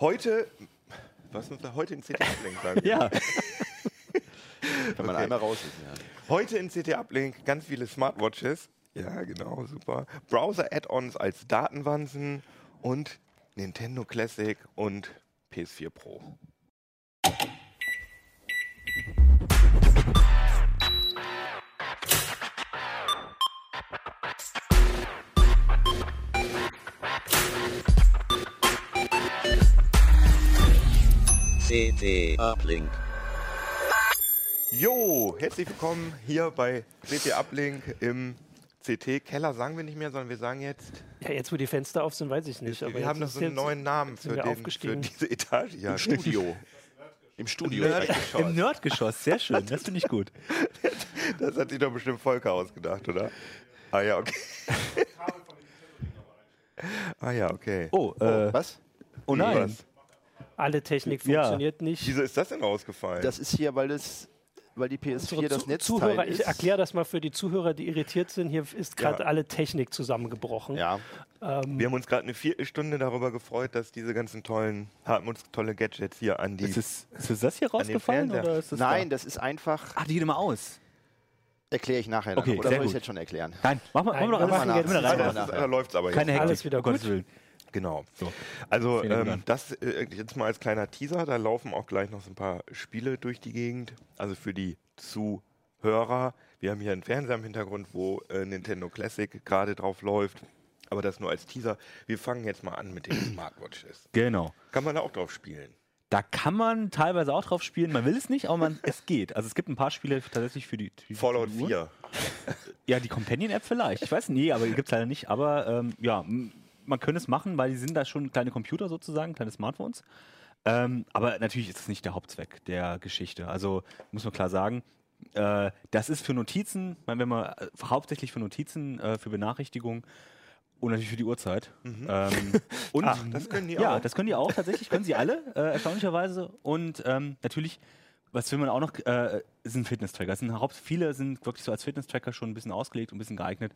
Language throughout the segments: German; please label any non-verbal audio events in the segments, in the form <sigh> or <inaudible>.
Heute, was muss da heute in CT Uplink sagen? Ja. <laughs> Wenn man Okay. einmal raus ist. Ja. Heute in CT Uplink ganz viele Smartwatches. Ja, genau, super. Browser-Add-ons als Datenwanzen und Nintendo Classic und PS4 Pro. CT Uplink. Jo, herzlich willkommen hier bei CT Uplink im CT-Keller. Sagen wir nicht mehr, sondern wir sagen jetzt, Ja, jetzt wo die Fenster auf sind, weiß ich nicht. aber wir haben noch so einen neuen Namen für, den, für diese Etage. Ja, Studio. Im Studio. Im Nerdgeschoss, sehr schön, das finde ich gut. Das hat sich doch bestimmt Volker ausgedacht, oder? Ah ja, okay. <laughs> ah ja, okay. Oh, äh, Was? oh nein. Was? Alle Technik Ja. funktioniert nicht. Wieso ist das denn rausgefallen? Das ist hier, weil das, weil die PS4 Unsere das Zu- Netzteil Zuhörer, ist. ich erkläre das mal für die Zuhörer, die irritiert sind. Hier ist gerade Ja. alle Technik zusammengebrochen. Ja. wir haben uns gerade eine Viertelstunde darüber gefreut, dass diese ganzen tollen, haben uns tolle Gadgets hier an die. Ist, es, ist <laughs> es das hier rausgefallen? Oder ist das Nein, Da? das ist einfach. Ach, die geht immer aus. Erkläre ich nachher. Dann. Okay, Oder soll ich gut. jetzt schon erklären? Nein, mach mal, Nein, mach mal, wir mach machen das nachher. ist, da läuft es aber Keine jetzt. Hektik, Alles wieder Gottes gut. Genau. So. Also ähm, das äh, jetzt mal als kleiner Teaser, da laufen auch gleich noch so ein paar Spiele durch die Gegend. Also für die Zuhörer. Wir haben hier einen Fernseher im Hintergrund, wo äh, Nintendo Classic gerade drauf läuft. Aber das nur als Teaser. Wir fangen jetzt mal an mit den <clears throat> Smartwatches. Genau. Kann man da auch drauf spielen? Da kann man teilweise auch drauf spielen. Man will es nicht, aber man, es geht. Also es gibt ein paar Spiele tatsächlich für die. Für Fallout die Uhr. 4. Ja, die Companion-App vielleicht. Ich weiß nicht, nee, aber die gibt es leider nicht. Aber ähm, ja, man könnte es machen, weil die sind da schon kleine Computer sozusagen, kleine Smartphones. Ähm, aber natürlich ist es nicht der Hauptzweck der Geschichte. Also muss man klar sagen, äh, das ist für Notizen, wenn man äh, hauptsächlich für Notizen, äh, für Benachrichtigungen und natürlich für die Uhrzeit. Ähm, <laughs> und Ach, das können die ja, auch. das können die auch tatsächlich, können sie alle, äh, erstaunlicherweise. Und ähm, natürlich, was will man auch noch, äh, sind Fitness-Tracker. Es Sind Haupt, viele sind wirklich so als Fitness-Tracker schon ein bisschen ausgelegt und ein bisschen geeignet.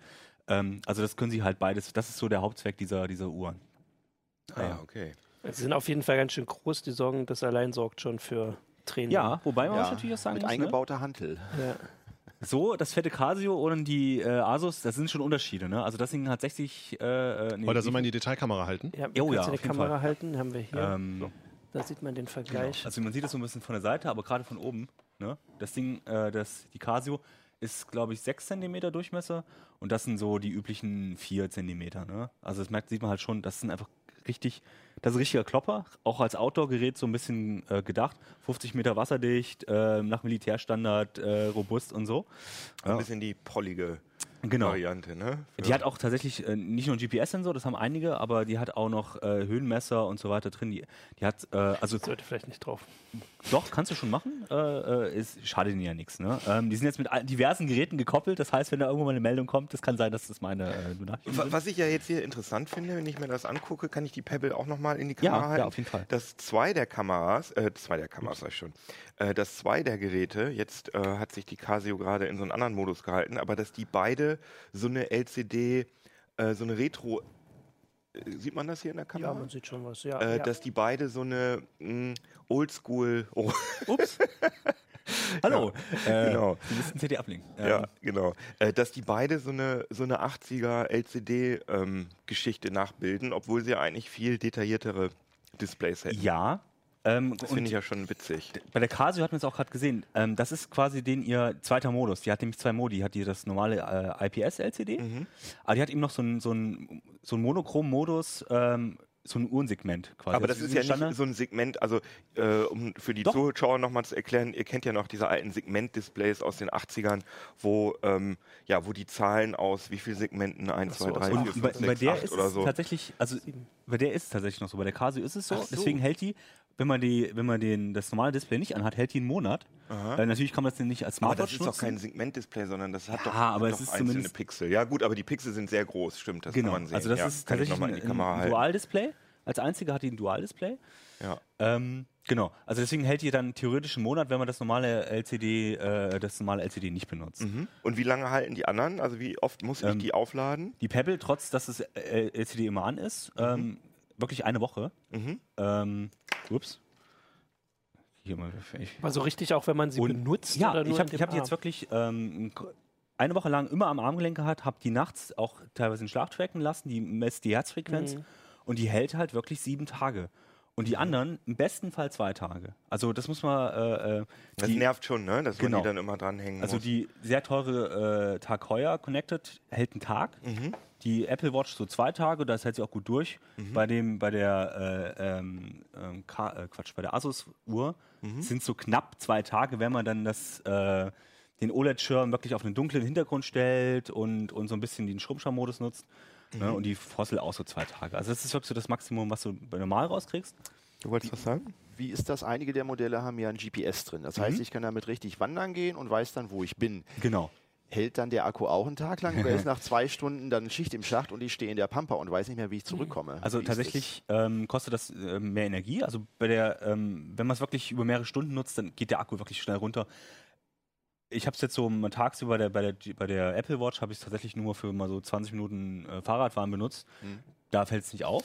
Ähm, also das können sie halt beides, das ist so der Hauptzweck dieser, dieser Uhren. Ah ja, okay. Sie sind auf jeden Fall ganz schön groß. Die sorgen, das allein sorgt schon für Training. Ja, wobei man Ja, muss natürlich auch sagen mit muss, ne? eingebauter Hantel. Ja. so, das fette Casio und die äh, Asus, das sind schon Unterschiede. Ne? Also das Ding hat 60... Äh, äh, nee, Oder soll man die Detailkamera halten? Ja, kannst ja, du die auf jeden Kamera Fall. halten? Haben wir hier. ähm, Da sieht man den Vergleich. Also man sieht das so ein bisschen von der Seite, aber gerade von oben. Ne? Das Ding, äh, das, die Casio ist, glaube ich, 6 cm Durchmesser und das sind so die üblichen 4 cm. Ne? Also das merkt, sieht man halt schon, das sind einfach richtig, das ist ein richtiger Klopper, auch als Outdoor-Gerät so ein bisschen äh, gedacht. 50 Meter wasserdicht, äh, nach Militärstandard, äh, robust und so. Ein bisschen die pollige Genau. Variante, ne? Die hat auch tatsächlich äh, nicht nur einen GPS-Sensor, das haben einige, aber die hat auch noch äh, Höhenmesser und so weiter drin. Die, die hat, äh, also Sollte vielleicht nicht drauf. Doch, kannst du schon machen. Äh, äh, ist, schadet ihnen ja nichts. Ne? Ähm, die sind jetzt mit diversen Geräten gekoppelt. Das heißt, wenn da irgendwo mal eine Meldung kommt, das kann sein, dass das meine äh, Benachrichtigung Wa- sind. Was ich ja jetzt hier interessant finde, wenn ich mir das angucke, kann ich die Pebble auch nochmal in die Ja, Kamera ja, halten. auf jeden Fall. Dass zwei der Kameras, äh, zwei der Kameras sag ich schon, äh, dass zwei der Geräte, jetzt äh, hat sich die Casio gerade in so einen anderen Modus gehalten, aber dass die beide so eine LCD, äh, so eine Retro, äh, sieht man das hier in der Ja, Kamera? man sieht schon was. Ja, äh, ja. Dass die beide so eine mh, Oldschool, oh, Ups. <laughs> Hallo. Äh, Genau. Du bist ein CD-Uplink. Ähm, Ja, genau. Äh, dass die beide so eine, so eine 80er LCD-Geschichte nachbilden, obwohl sie ja eigentlich viel detailliertere Displays hätten. ja. Ähm, Das finde ich ja schon witzig. bei der Casio hat man es auch gerade gesehen. Ähm, das ist quasi den ihr zweiter Modus. Die hat nämlich zwei Modi. Die hat die das normale äh, IPS-LCD, Mhm. aber die hat eben noch so einen so ein, so ein Monochrom-Modus, ähm, so ein Uhrensegment quasi. Aber das ist ja Standard- nicht so ein Segment, also äh, um für die Doch. Zuschauer nochmal zu erklären, ihr kennt ja noch diese alten Segment-Displays aus den 80ern, wo, ähm, ja, wo die Zahlen aus wie viel Segmenten, 1, so, 2, aus 3, 4, Und 5, bei, 6, bei der 8 ist oder es so. tatsächlich, also bei der ist es tatsächlich noch so. Bei der Casio ist es so. So. Deswegen hält die, wenn man die, wenn man den das normale Display nicht anhat, hält die einen Monat. Äh, natürlich kann man das nicht als Aber Smartwatch das ist doch nutzen. kein Segment-Display, sondern das hat Ja, doch, aber hat es doch ist einzelne zumindest- Pixel. Ja gut, aber die Pixel sind sehr groß, stimmt, das genau. kann man sehen. Also das ja, ist ich tatsächlich ein, ein. Dual-Display. Als einziger hat die ein Dual-Display. Ja. Ähm, genau. Also deswegen hält die dann theoretisch einen Monat, wenn man das normale LCD, äh, das normale LCD nicht benutzt. Mhm. Und wie lange halten die anderen? Also wie oft muss ich Ähm, die aufladen? Die Pebble, trotz dass das äh, LCD immer an ist, Mhm. ähm, wirklich eine Woche. Mhm. Ähm, ups. Hier mal. Ich, Also richtig auch, wenn man sie Und- benutzt ja, oder nur ich habe hab die jetzt wirklich ähm, eine Woche lang immer am Armgelenk gehabt, habe die nachts auch teilweise in Schlaf tracken lassen, die messt die Herzfrequenz Mhm. und die hält halt wirklich sieben Tage. Und die anderen im besten Fall zwei Tage. Also das muss man. Äh, äh, Das die, nervt schon, ne? dass Genau. man die dann immer dranhängen also muss. die sehr teure äh, Tag Heuer Connected hält einen Tag. Mhm. Die Apple Watch so zwei Tage, das hält sie auch gut durch. Bei dem, bei der äh, ähm, ähm, äh, Quatsch, bei der Asus Uhr Mhm. sind so knapp zwei Tage, wenn man dann das äh, den OLED-Schirm wirklich auf einen dunklen Hintergrund stellt und, und so ein bisschen den Stromschau-Modus nutzt. Ne, Mhm. und die Fossil auch so zwei Tage. Also das ist wirklich so das Maximum, was du bei normal rauskriegst. Du wolltest was sagen? Wie ist das? Einige der Modelle haben ja ein GPS drin. Das heißt, ich kann damit richtig wandern gehen und weiß dann, wo ich bin. Genau. Hält dann der Akku auch einen Tag lang oder ist <laughs> nach zwei Stunden dann Schicht im Schacht und ich stehe in der Pampa und weiß nicht mehr, wie ich zurückkomme? Also Wie tatsächlich ähm, kostet das äh, mehr Energie. Also bei der, ähm, wenn man es wirklich über mehrere Stunden nutzt, dann geht der Akku wirklich schnell runter. Ich habe es jetzt so mal tagsüber der, bei, der, bei der Apple Watch habe ich es tatsächlich nur für mal so 20 Minuten äh, Fahrradfahren benutzt. Hm. Da fällt es nicht auf.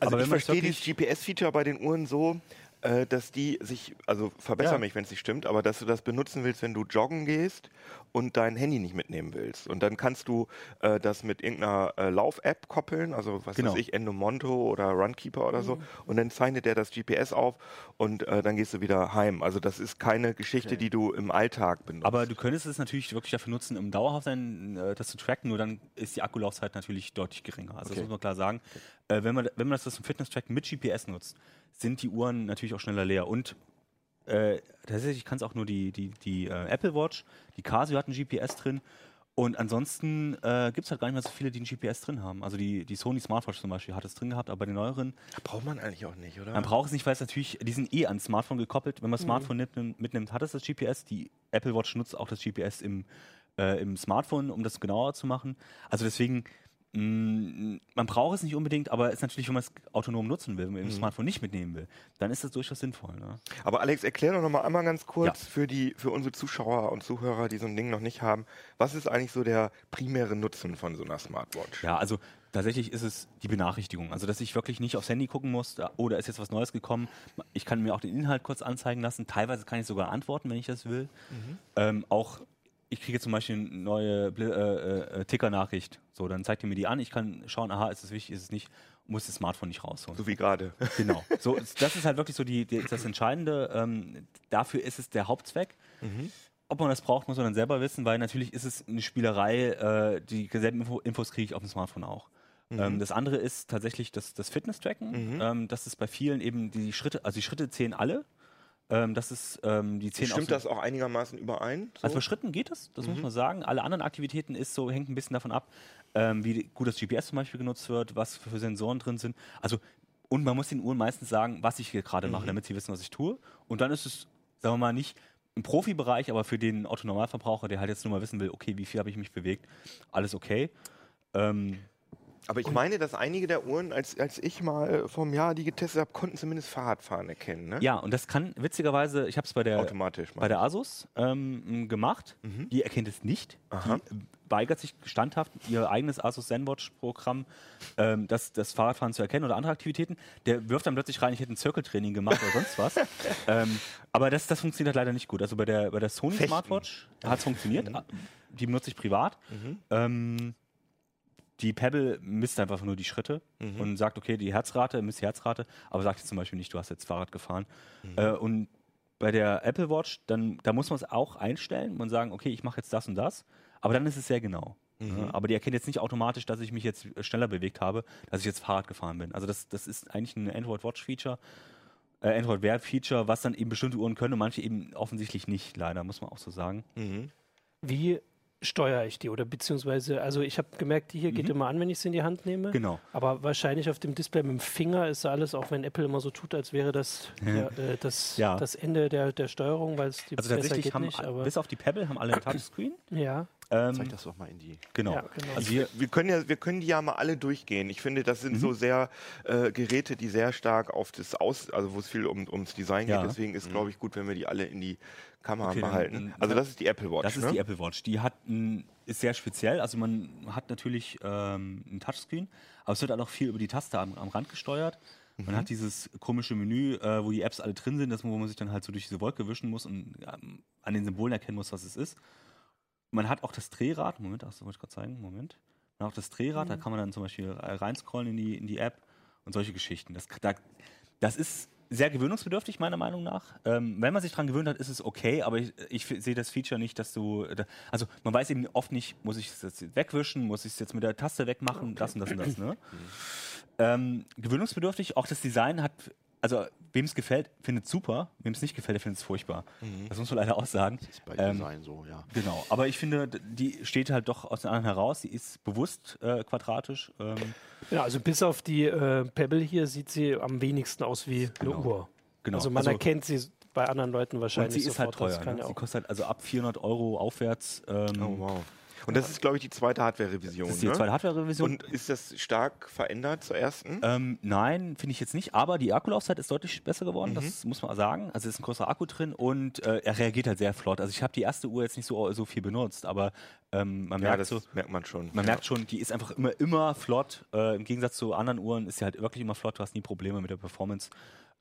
Also Aber ich wenn man es verstehe dieses GPS-Feature bei den Uhren so, äh, dass die sich, also verbessere Ja. mich, wenn es nicht stimmt, aber dass du das benutzen willst, wenn du joggen gehst und dein Handy nicht mitnehmen willst. Und dann kannst du äh, das mit irgendeiner äh, Lauf-App koppeln, also was Genau. weiß ich, Endomonto oder Runkeeper oder so. Und dann zeichnet der das GPS auf und äh, dann gehst du wieder heim. Also das ist keine Geschichte, die du im Alltag benutzt. Aber du könntest es natürlich wirklich dafür nutzen, um dauerhaft sein, äh, das zu tracken, nur dann ist die Akkulaufzeit natürlich deutlich geringer. Also Okay. das muss man klar sagen. Äh, wenn, man, wenn man das zum Fitness-Tracken mit GPS nutzt, sind die Uhren natürlich auch schneller leer. Und äh, tatsächlich kann es auch nur die, die, die äh, Apple Watch, die Casio hat ein GPS drin. Und ansonsten äh, gibt es halt gar nicht mehr so viele, die ein GPS drin haben. Also die, die Sony Smartwatch zum Beispiel hat es drin gehabt, aber bei den neueren braucht man eigentlich auch nicht, oder? man braucht es nicht, weil es natürlich, die sind eh ans Smartphone gekoppelt. Wenn man das Smartphone mitnimmt, mitnimmt, hat es das GPS. Die Apple Watch nutzt auch das GPS im, äh, im Smartphone, um das genauer zu machen. Also deswegen, man braucht es nicht unbedingt, aber es ist natürlich, wenn man es autonom nutzen will, wenn man das Smartphone nicht mitnehmen will, dann ist das durchaus sinnvoll. Ne? Aber Alex, erklär doch noch mal einmal ganz kurz Ja. für, die, für unsere Zuschauer und Zuhörer, die so ein Ding noch nicht haben, was ist eigentlich so der primäre Nutzen von so einer Smartwatch? Ja, also tatsächlich ist es die Benachrichtigung. Also, dass ich wirklich nicht aufs Handy gucken muss, da- oh, da ist jetzt was Neues gekommen. Ich kann mir auch den Inhalt kurz anzeigen lassen. Teilweise kann ich sogar antworten, wenn ich das will. Ähm, auch ich kriege zum Beispiel eine neue Bli- äh, äh, Ticker-Nachricht. So, dann zeigt ihr mir die an. Ich kann schauen, aha, ist es wichtig, ist es nicht. Muss das Smartphone nicht rausholen. So wie gerade. Genau. <laughs> So, das ist halt wirklich so die, die, das Entscheidende. Ähm, dafür ist es der Hauptzweck. Ob man das braucht, muss man dann selber wissen, weil natürlich ist es eine Spielerei, äh, die selben Info, Infos kriege ich auf dem Smartphone auch. Ähm, das andere ist tatsächlich das, das Fitness-Tracken. Ähm, das ist bei vielen eben die Schritte, also die Schritte zählen alle. Ähm, das ist ähm, die auch Stimmt das auch einigermaßen überein? So? also bei Schritten geht es, das muss man sagen. Alle anderen Aktivitäten ist so, hängt ein bisschen davon ab, ähm, wie gut das GPS zum Beispiel genutzt wird, was für Sensoren drin sind. Also, und man muss den Uhren meistens sagen, was ich hier gerade mache, damit sie wissen, was ich tue. Und dann ist es, sagen wir mal, nicht im Profibereich, aber für den Autonormalverbraucher, der halt jetzt nur mal wissen will, okay, wie viel habe ich mich bewegt, alles okay. Ähm, Aber ich meine, dass einige der Uhren, als, als ich mal vom Jahr die getestet habe, konnten zumindest Fahrradfahren erkennen. Ne? ja, und das kann witzigerweise, ich habe es bei der Automatisch. bei der Asus ähm, gemacht. Die erkennt es nicht. Aha. Die weigert sich standhaft, ihr eigenes Asus ZenWatch-Programm, ähm, das, das Fahrradfahren zu erkennen oder andere Aktivitäten. Der wirft dann plötzlich rein, ich hätte ein Zirkeltraining gemacht oder sonst was. <laughs> ähm, aber das, das funktioniert halt leider nicht gut. Also bei der, bei der Sony Fechten. Smartwatch hat es funktioniert. Die benutze ich privat. Ähm, die Pebble misst einfach nur die Schritte und sagt, okay, die Herzrate, misst die Herzrate, aber sagt jetzt zum Beispiel nicht, du hast jetzt Fahrrad gefahren. Äh, und bei der Apple Watch, dann, da muss man es auch einstellen und sagen, okay, ich mache jetzt das und das, aber dann ist es sehr genau. Ja, aber die erkennt jetzt nicht automatisch, dass ich mich jetzt schneller bewegt habe, dass ich jetzt Fahrrad gefahren bin. Also das, das ist eigentlich ein Android Watch Feature, äh, Android Wear Feature, was dann eben bestimmte Uhren können und manche eben offensichtlich nicht, leider, muss man auch so sagen. Mhm. Wie steuere ich die? Oder beziehungsweise, also ich habe gemerkt, die hier geht immer an, wenn ich sie in die Hand nehme. Genau. Aber wahrscheinlich auf dem Display mit dem Finger ist alles, auch wenn Apple immer so tut, als wäre das <laughs> ja, äh, das, Ja. das Ende der, der Steuerung, weil es die Also tatsächlich geht haben, nicht. Aber, bis auf die Pebble, haben alle ein <clears throat> Touchscreen. ja, Ähm, Zeig das doch mal in die. genau. Ja, genau. Also wir, Wir können, ja, wir können die ja mal alle durchgehen. Ich finde, das sind so sehr äh, Geräte, die sehr stark auf das Aus, also wo es viel um, ums Design Ja. geht. Deswegen ist, glaube ich, gut, wenn wir die alle in die Kamera Okay, dann- behalten. dann- also das ist die Apple Watch. Das ist ne? die Apple Watch. Die hat ein, ist sehr speziell. Also man hat natürlich ähm, ein Touchscreen, aber es wird auch noch viel über die Taste am, am Rand gesteuert. Man hat dieses komische Menü, äh, wo die Apps alle drin sind, das, wo man sich dann halt so durch diese Wolke wischen muss und ähm, an den Symbolen erkennen muss, was es ist. Man hat auch das Drehrad, Moment, das wollte ich gerade zeigen, Moment. Man hat auch das Drehrad, da kann man dann zum Beispiel äh, reinscrollen in die, in die App und solche Geschichten. Das, da, das ist sehr gewöhnungsbedürftig, meiner Meinung nach. Ähm, wenn man sich daran gewöhnt hat, ist es okay, aber ich, ich sehe das Feature nicht, dass du. Da, also, man weiß eben oft nicht, muss ich es jetzt wegwischen, muss ich es jetzt mit der Taste wegmachen, das und das und das. Ne? ähm, gewöhnungsbedürftig, auch das Design hat. Also, wem es gefällt, findet es super. Wem es nicht gefällt, der findet es furchtbar. Das muss man leider auch sagen. Ist bei Ähm, Design so, ja. Genau, aber ich finde, die steht halt doch aus den anderen heraus. Sie ist bewusst äh, quadratisch. Ähm, Ja, also bis auf die äh, Pebble hier sieht sie am wenigsten aus wie eine Uhr. genau. Also man erkennt sie bei anderen Leuten und wahrscheinlich sie ist halt sofort. das teuer. Ne? Sie auch. kostet halt also ab 400 Euro aufwärts. Ähm, Oh, wow. Und das ist, glaube ich, die zweite Hardware-Revision. Das ist die ne? zweite Hardware-Revision. Und ist das stark verändert zur ersten? Ähm, nein, finde ich jetzt nicht. Aber die Akkulaufzeit ist deutlich besser geworden, Mhm. das muss man sagen. Also es ist ein größerer Akku drin und äh, er reagiert halt sehr flott. Also ich habe die erste Uhr jetzt nicht so, so viel benutzt, aber ähm, man ja, merkt das so, merkt man schon. man ja. merkt schon, die ist einfach immer, immer flott. Äh, Im Gegensatz zu anderen Uhren ist sie halt wirklich immer flott. Du hast nie Probleme mit der Performance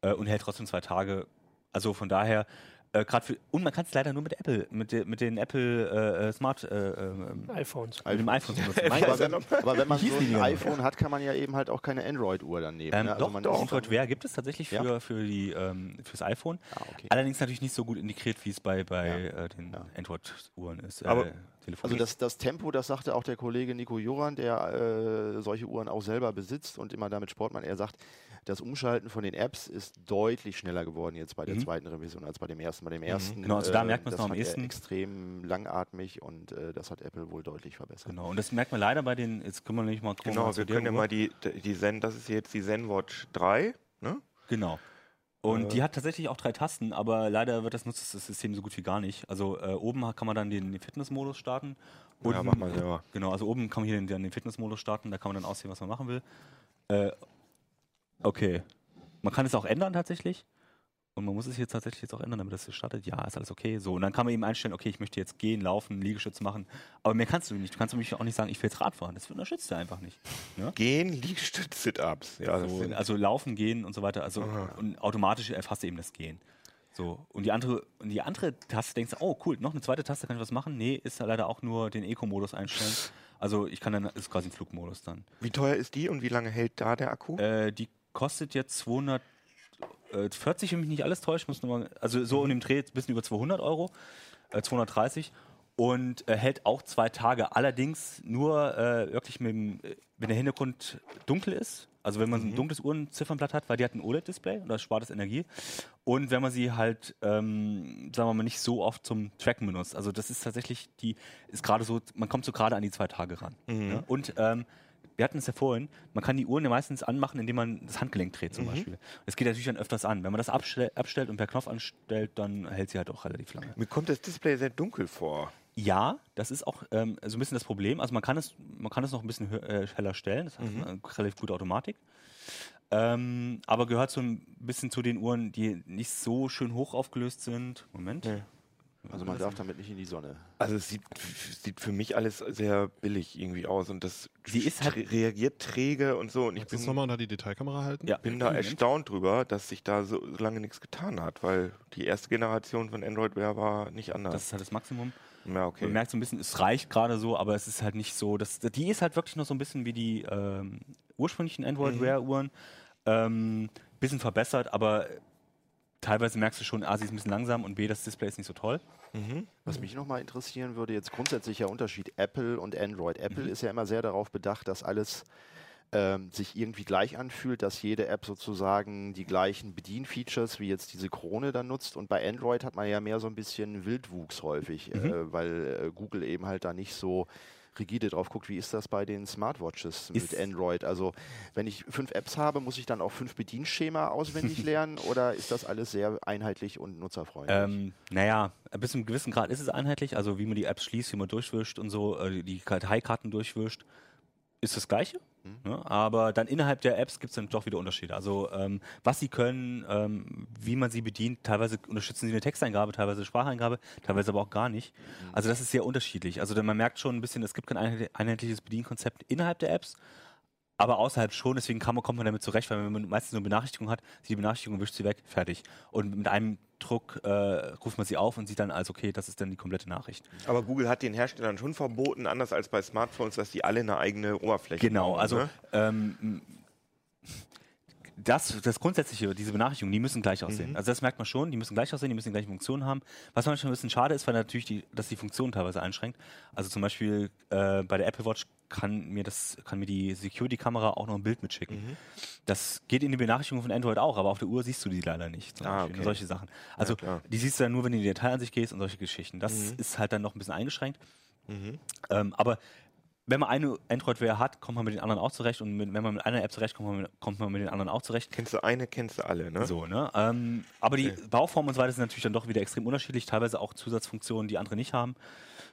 äh, und hält trotzdem zwei Tage. Also von daher, äh, gerade für, und man kann es leider nur mit Apple, mit, de, mit den Apple äh, äh, Smart, äh, ähm, iPhones. mit dem iPhone <laughs> benutzen. Aber wenn, aber wenn man so ein iPhone hat, kann man ja eben halt auch keine Android-Uhr dann nehmen. Ähm, ne? Also doch, man doch. ist Android dann- Wear gibt es tatsächlich Ja? für, für die, ähm, fürs iPhone. Ah, okay. Allerdings natürlich nicht so gut integriert, wie es bei, bei Ja. äh, den Ja. Android-Uhren ist. Äh, Aber-. Also das, das Tempo, das sagte auch der Kollege Nico Joran, der äh, solche Uhren auch selber besitzt und immer damit Sport macht. Er sagt, das Umschalten von den Apps ist deutlich schneller geworden jetzt bei der Mhm. zweiten Revision als bei dem ersten. Bei dem ersten, Genau, also da merkt man's das noch am ehesten. extrem langatmig und äh, das hat Apple wohl deutlich verbessert. genau. Und das merkt man leider bei den, jetzt können wir nicht mal gucken, Genau, wir können ja mal die, die Zen, das ist jetzt die ZenWatch 3, ne? Genau. Und Äh. die hat tatsächlich auch drei Tasten, aber leider wird das nutzt das System so gut wie gar nicht. Also äh, oben kann man dann den, den Fitnessmodus starten. Ja, Unten- mach mal selber. Genau, also oben kann man hier den, den Fitnessmodus starten, da kann man dann auswählen, was man machen will. Äh, okay. Man kann es auch ändern tatsächlich. Und man muss es jetzt tatsächlich jetzt auch ändern, damit das hier startet. Ja, ist alles okay. So, und dann kann man eben einstellen, okay, ich möchte jetzt gehen, laufen, Liegestütz machen. Aber mehr kannst du nicht. Du kannst nämlich auch nicht sagen, ich will jetzt Rad fahren. Das unterstützt er einfach nicht. Ne? Gehen, Liegestütz, Sit-Ups. Ja, So, also laufen, gehen und so weiter. Also Aha. und automatisch erfasst er eben das Gehen. So, und die andere, und die andere Taste denkst du, oh cool, noch eine zweite Taste, kann ich was machen? Nee, ist ja leider auch nur den Eco-Modus einstellen. Also ich kann dann, ist quasi ein Flugmodus dann. wie teuer ist die und wie lange hält da der Akku? Äh, die kostet jetzt 240, wenn mich nicht alles täuscht, muss mal, also so in dem Dreh ein bisschen über 200 Euro, äh, 230 und äh, hält auch zwei Tage. Allerdings nur äh, wirklich mit dem, äh, wenn der Hintergrund dunkel ist. Also wenn man so ein dunkles Uhrenziffernblatt hat, weil die hat ein OLED-Display und das spart es Energie. Und wenn man sie halt, ähm, sagen wir mal, nicht so oft zum Tracken benutzt. Also das ist tatsächlich die, ist gerade so, man kommt so gerade an die zwei Tage ran. Ne? Und ähm, wir hatten es ja vorhin, man kann die Uhren ja meistens anmachen, indem man das Handgelenk dreht zum Beispiel. Das geht natürlich dann öfters an. Wenn man das abstell, abstellt und per Knopf anstellt, dann hält sie halt auch relativ lange. Mir kommt das Display sehr dunkel vor. Ja, das ist auch ähm, so ein bisschen das Problem. Also man kann es, man kann es noch ein bisschen äh, heller stellen, das hat eine relativ gute Automatik. Ähm, aber gehört so ein bisschen zu den Uhren, die nicht so schön hoch aufgelöst sind. Moment. Nee. Also man darf damit nicht in die Sonne. Also es sieht, sieht für mich alles sehr billig irgendwie aus und das Sie ist halt- reagiert träge und so und ich Kannst du das bin, nochmal unter die Detailkamera halten? Ja, bin da erstaunt drüber, dass sich da so lange nichts getan hat, weil die erste Generation von Android Wear war nicht anders. Das ist halt das Maximum. ja, okay. Man merkt so ein bisschen, es reicht gerade so, aber es ist halt nicht so. Das, die ist halt wirklich noch so ein bisschen wie die ähm, ursprünglichen Android Wear Uhren. Ähm, bisschen verbessert, aber teilweise merkst du schon, A, sie ist ein bisschen langsam und B, das Display ist nicht so toll. Was mich nochmal interessieren würde, jetzt grundsätzlicher Unterschied Apple und Android. Apple ist ja immer sehr darauf bedacht, dass alles ähm, sich irgendwie gleich anfühlt, dass jede App sozusagen die gleichen Bedienfeatures wie jetzt diese Krone dann nutzt. Und bei Android hat man ja mehr so ein bisschen Wildwuchs häufig, äh, weil äh, Google eben halt da nicht so rigide drauf guckt. Wie ist das bei den Smartwatches Ist- mit Android? Also wenn ich fünf Apps habe, muss ich dann auch fünf Bedienschema auswendig <laughs> lernen oder ist das alles sehr einheitlich und nutzerfreundlich? Ähm, naja, bis zu einem gewissen Grad ist es einheitlich, also wie man die Apps schließt, wie man durchwischt und so, äh, die Karteikarten durchwischt, ist das Gleiche. Ne? Aber dann innerhalb der Apps gibt es dann doch wieder Unterschiede. Also ähm, was sie können, ähm, wie man sie bedient, teilweise unterstützen sie eine Texteingabe, teilweise Spracheingabe, teilweise aber auch gar nicht. Also das ist sehr unterschiedlich. Also man merkt schon ein bisschen, es gibt kein einheit- einheitliches Bedienkonzept innerhalb der Apps. aber außerhalb schon, deswegen kann man, kommt man damit zurecht, weil wenn man meistens eine Benachrichtigung hat, die Benachrichtigung wischt sie weg, fertig. Und mit einem Druck äh, ruft man sie auf und sieht dann als, okay, das ist dann die komplette Nachricht. Aber Google hat den Herstellern schon verboten, anders als bei Smartphones, dass die alle eine eigene Oberfläche Genau, bauen, also ne? ähm, das, das Grundsätzliche, diese Benachrichtigungen, die müssen gleich Mhm. aussehen. Also das merkt man schon, die müssen gleich aussehen, die müssen die gleiche Funktion haben. Was manchmal ein bisschen schade ist, weil natürlich die, dass die Funktion teilweise einschränkt. Also zum Beispiel äh, bei der Apple Watch kann mir das, kann mir die Security-Kamera auch noch ein Bild mitschicken. Mhm. Das geht in die Benachrichtigung von Android auch, aber auf der Uhr siehst du die leider nicht. Ah, okay. Solche Sachen. Also klar. die siehst du dann nur, wenn du in die Detailansicht gehst und solche Geschichten. Das Mhm. ist halt dann noch ein bisschen eingeschränkt. Ähm, aber wenn man eine Android-Wear hat, kommt man mit den anderen auch zurecht und mit, wenn man mit einer App zurecht kommt, man mit, kommt man mit den anderen auch zurecht. Kennst du eine, kennst du alle, ne? So, ne? Ähm, aber die Okay. Bauform und so weiter sind natürlich dann doch wieder extrem unterschiedlich, teilweise auch Zusatzfunktionen, die andere nicht haben.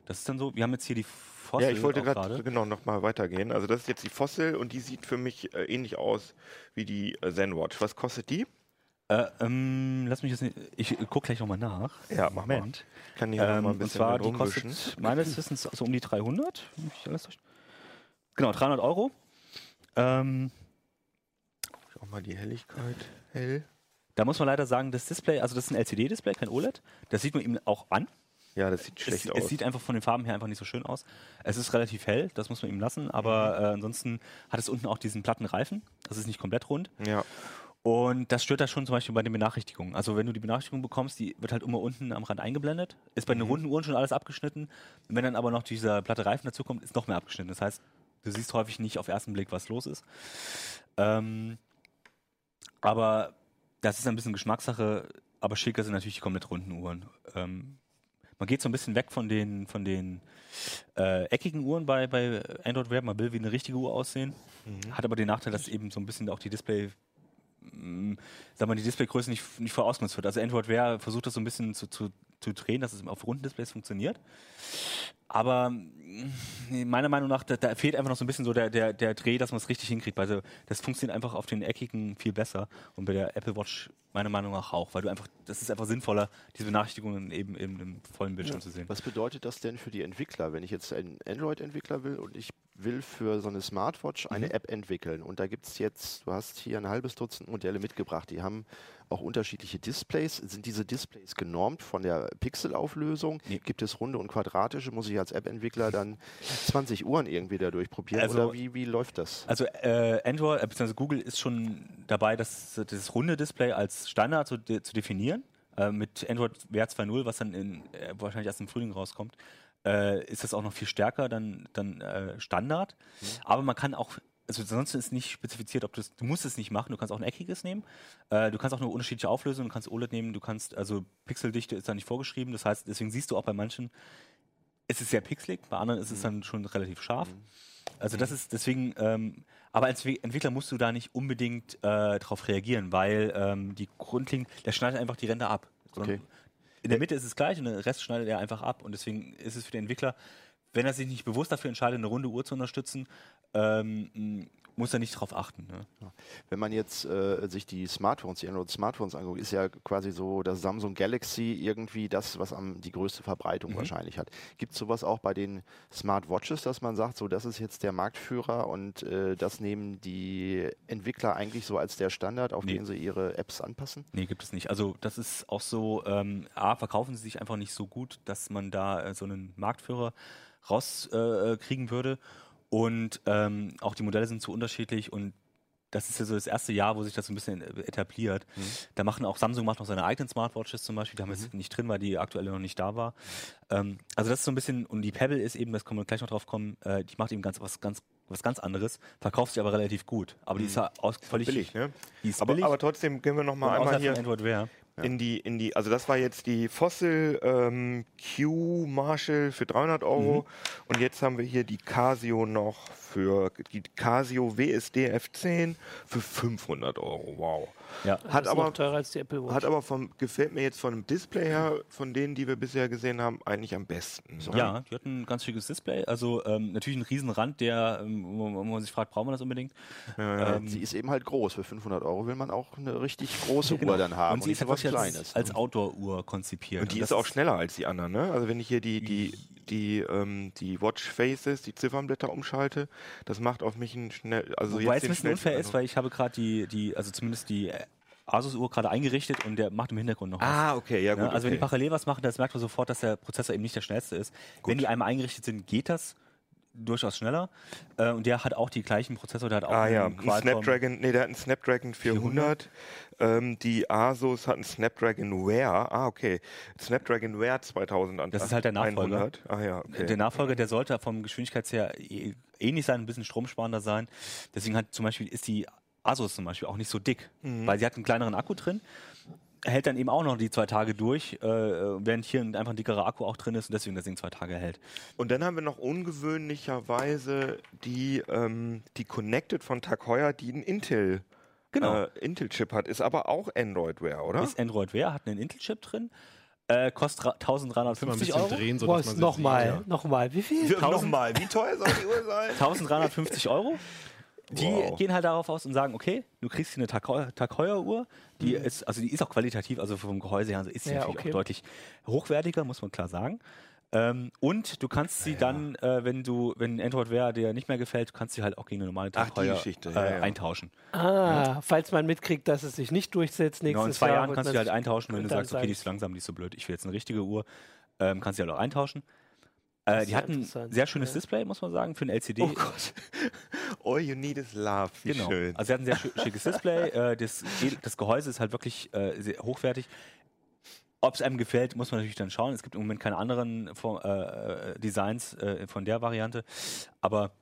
Das ist dann so, wir haben jetzt hier die Fossil Ja, ich wollte gerade genau nochmal weitergehen. Also das ist jetzt die Fossil und die sieht für mich äh, ähnlich aus wie die äh, ZenWatch. Was kostet die? Äh, ähm, lass mich jetzt nicht, ich guck gleich nochmal nach. Ja, mach mal. Moment. Kann die Ähm, mal ein und bisschen zwar, mit die kostet meines Wissens so um die 300. wenn mich alles täuscht. Genau, 300 Euro. Ähm, Auch mal die Helligkeit hell. da muss man leider sagen, das Display, also das ist ein LCD-Display, kein OLED. Das sieht man ihm auch an. Ja, das sieht Es, schlecht es aus. sieht einfach von den Farben her einfach nicht so schön aus. Es ist relativ hell, das muss man ihm lassen, aber Mhm. äh, ansonsten hat es unten auch diesen platten Reifen. Das ist nicht komplett rund. ja. Und das stört da schon zum Beispiel bei den Benachrichtigungen. Also wenn du die Benachrichtigung bekommst, die wird halt immer unten am Rand eingeblendet. Ist bei Mhm. den runden Uhren schon alles abgeschnitten. Wenn dann aber noch dieser platte Reifen dazu kommt, ist noch mehr abgeschnitten. Das heißt, du siehst häufig nicht auf ersten Blick, was los ist. Ähm, aber das ist ein bisschen Geschmackssache. Aber schicker sind natürlich die komplett runden Uhren. Ähm, man geht so ein bisschen weg von den, von den äh, eckigen Uhren bei, bei Android Wear. Man will wie eine richtige Uhr aussehen. Hat aber den Nachteil, dass eben so ein bisschen auch die Display, sag mal, die Displaygröße nicht, nicht voll wird. Also Android Wear versucht das so ein bisschen zu, zu, zu drehen, dass es auf runden Displays funktioniert. Aber meiner Meinung nach, da, da fehlt einfach noch so ein bisschen so der, der, der Dreh, dass man es richtig hinkriegt. Also das funktioniert einfach auf den eckigen viel besser und bei der Apple Watch meiner Meinung nach auch, weil du einfach, das ist einfach sinnvoller, diese Benachrichtigungen eben, eben im vollen Bildschirm zu sehen. Was bedeutet das denn für die Entwickler, wenn ich jetzt ein Android-Entwickler will und ich will für so eine Smartwatch eine App entwickeln und da gibt es jetzt, du hast hier ein halbes Dutzend Modelle mitgebracht, die haben auch unterschiedliche Displays. Sind diese Displays genormt von der Pixelauflösung? Nee. Gibt es runde und quadratische? Muss ich als App-Entwickler dann <laughs> 20 Uhren irgendwie dadurch probieren? Also- Oder wie, wie läuft das? Also äh, Android, äh, beziehungsweise Google ist schon dabei, das, das runde Display als Standard zu, de, zu definieren. Äh, mit Android Wear 2.0, was dann in, äh, wahrscheinlich erst im Frühling rauskommt, äh, ist das auch noch viel stärker dann, dann äh, Standard. Aber man kann auch, also ansonsten ist nicht spezifiziert, ob du du musst es nicht machen, du kannst auch ein eckiges nehmen. Äh, du kannst auch eine unterschiedliche Auflösung, du kannst OLED nehmen, du kannst, also Pixeldichte ist da nicht vorgeschrieben. Das heißt, deswegen siehst du auch bei manchen, es ist sehr pixelig, bei anderen ist es dann schon relativ scharf. Also das ist deswegen, ähm, aber als Entwickler musst du da nicht unbedingt äh, darauf reagieren, weil ähm, die grundlegend, der schneidet einfach die Ränder ab. Okay. In der Mitte ist es gleich und den Rest schneidet er einfach ab. Und deswegen ist es für den Entwickler, wenn er sich nicht bewusst dafür entscheidet, eine runde Uhr zu unterstützen, ähm, muss er nicht darauf achten. Ne? Wenn man jetzt äh, sich die Smartphones, die Android-Smartphones anguckt, ist ja quasi so das Samsung Galaxy irgendwie das, was am, die größte Verbreitung Mhm. wahrscheinlich hat. Gibt es sowas auch bei den Smartwatches, dass man sagt, so das ist jetzt der Marktführer und äh, das nehmen die Entwickler eigentlich so als der Standard, auf Nee. den sie ihre Apps anpassen? Nee, gibt es nicht. Also das ist auch so, ähm, A, verkaufen sie sich einfach nicht so gut, dass man da äh, so einen Marktführer rauskriegen äh, kriegen würde. Und ähm, auch die Modelle sind zu unterschiedlich und das ist ja so das erste Jahr, wo sich das so ein bisschen etabliert. Da machen auch Samsung macht noch seine eigenen Smartwatches zum Beispiel, die haben wir jetzt nicht drin, weil die aktuelle noch nicht da war. Ähm, also das ist so ein bisschen, und die Pebble ist eben, das können wir gleich noch drauf kommen, äh, die macht eben ganz was ganz was ganz anderes, verkauft sich aber relativ gut. Aber die ist ja aus, völlig billig, ne? Die ist Aber, billig. aber trotzdem gehen wir noch mal und einmal hier von Android Wear. In die in die also das war jetzt die Fossil ähm, Q Marshall für 300 Euro Mhm. und jetzt haben wir hier die Casio noch für die Casio WSD F10 für 500 Euro. Wow. Ja. Hat ist aber noch teurer als die Apple Watch. hat aber vom gefällt mir jetzt von dem Display her von denen, die wir bisher gesehen haben, eigentlich am besten. ne? Ja, die hatten ein ganz schickes Display. Also ähm, natürlich ein Riesenrand, der, ähm, wo, man sich fragt, braucht man das unbedingt? Ähm, sie ist eben halt groß. Für 500 Euro will man auch eine richtig große genau. Uhr dann haben und sie nicht ist so was wirklich als, Kleines. als Outdoor-Uhr konzipiert. Und die das ist auch schneller als die anderen, ne? Also wenn ich hier die die die, ähm, die Watch Faces, die Ziffernblätter umschalte. Das macht auf mich ein schnell, also Wobei es jetzt ein den bisschen unfair ist, weil ich habe gerade die, die, also zumindest die äh, Asus-Uhr gerade eingerichtet und der macht im Hintergrund noch was. Ah, okay, ja gut. Ja, also wenn die okay. parallel was machen, das merkt man sofort, dass der Prozessor eben nicht der schnellste ist. Wenn die einmal eingerichtet sind, geht das durchaus schneller. Äh, und der hat auch die gleichen Prozessor, der hat auch Ah ja, einen ein Qualcomm- Snapdragon, nee, der hat einen Snapdragon 400. Ähm, die Asus hat einen Snapdragon Wear. Ah, okay. Snapdragon Wear 2000 an. Das ist halt der Nachfolger. 100. Ah ja, okay. Der Nachfolger, der sollte vom Geschwindigkeitsher eh- ähnlich sein, ein bisschen stromsparender sein. Deswegen hat zum Beispiel ist die Asus zum Beispiel auch nicht so dick, Mhm. weil sie hat einen kleineren Akku drin, hält dann eben auch noch die zwei Tage durch, äh, während hier ein- einfach ein dickerer Akku auch drin ist und deswegen das Ding zwei Tage hält. Und dann haben wir noch ungewöhnlicherweise die, ähm, die Connected von Tag Heuer, die einen Intel, Genau. äh, Intel-Chip hat. Ist aber auch Android-Wear, oder? Ist Android Wear, hat einen Intel-Chip drin, äh, kostet ra- Kann man ein 1350 bisschen Euro. drehen, so Boah, dass man sie nochmal, sieht, ja. nochmal. Wie viel? Nochmal, wie teuer soll die Uhr sein? <laughs> 1350 Euro. Die Wow. gehen halt darauf aus und sagen, okay, du kriegst hier eine Tag Heuer- Tag Heuer Uhr, die ist, also die ist auch qualitativ, also vom Gehäuse her ist sie Ja, natürlich okay. auch deutlich hochwertiger, muss man klar sagen. Ähm, und du kannst sie dann, äh, wenn du, wenn Android Wear dir nicht mehr gefällt, kannst du sie halt auch gegen eine normale Geschichte, äh, ja, ja. eintauschen. Ah, falls man mitkriegt, dass es sich nicht durchsetzt nächstes Genau, in zwei Jahr. Jahren kannst du die halt eintauschen, wenn du sagst, okay, die ist langsam, die ist so blöd, ich will jetzt eine richtige Uhr, ähm, kannst du halt auch eintauschen. Äh, die ja hat ein sehr schönes ja. Display, muss man sagen, für ein LCD. Oh Gott. <laughs> All you need is love. Wie Genau. schön. Also er hat ein sehr schi- schickes Display. <laughs> Äh, das, das Gehäuse ist halt wirklich äh, sehr hochwertig. Ob es einem gefällt, muss man natürlich dann schauen. Es gibt im Moment keine anderen äh, Designs äh, von der Variante. Aber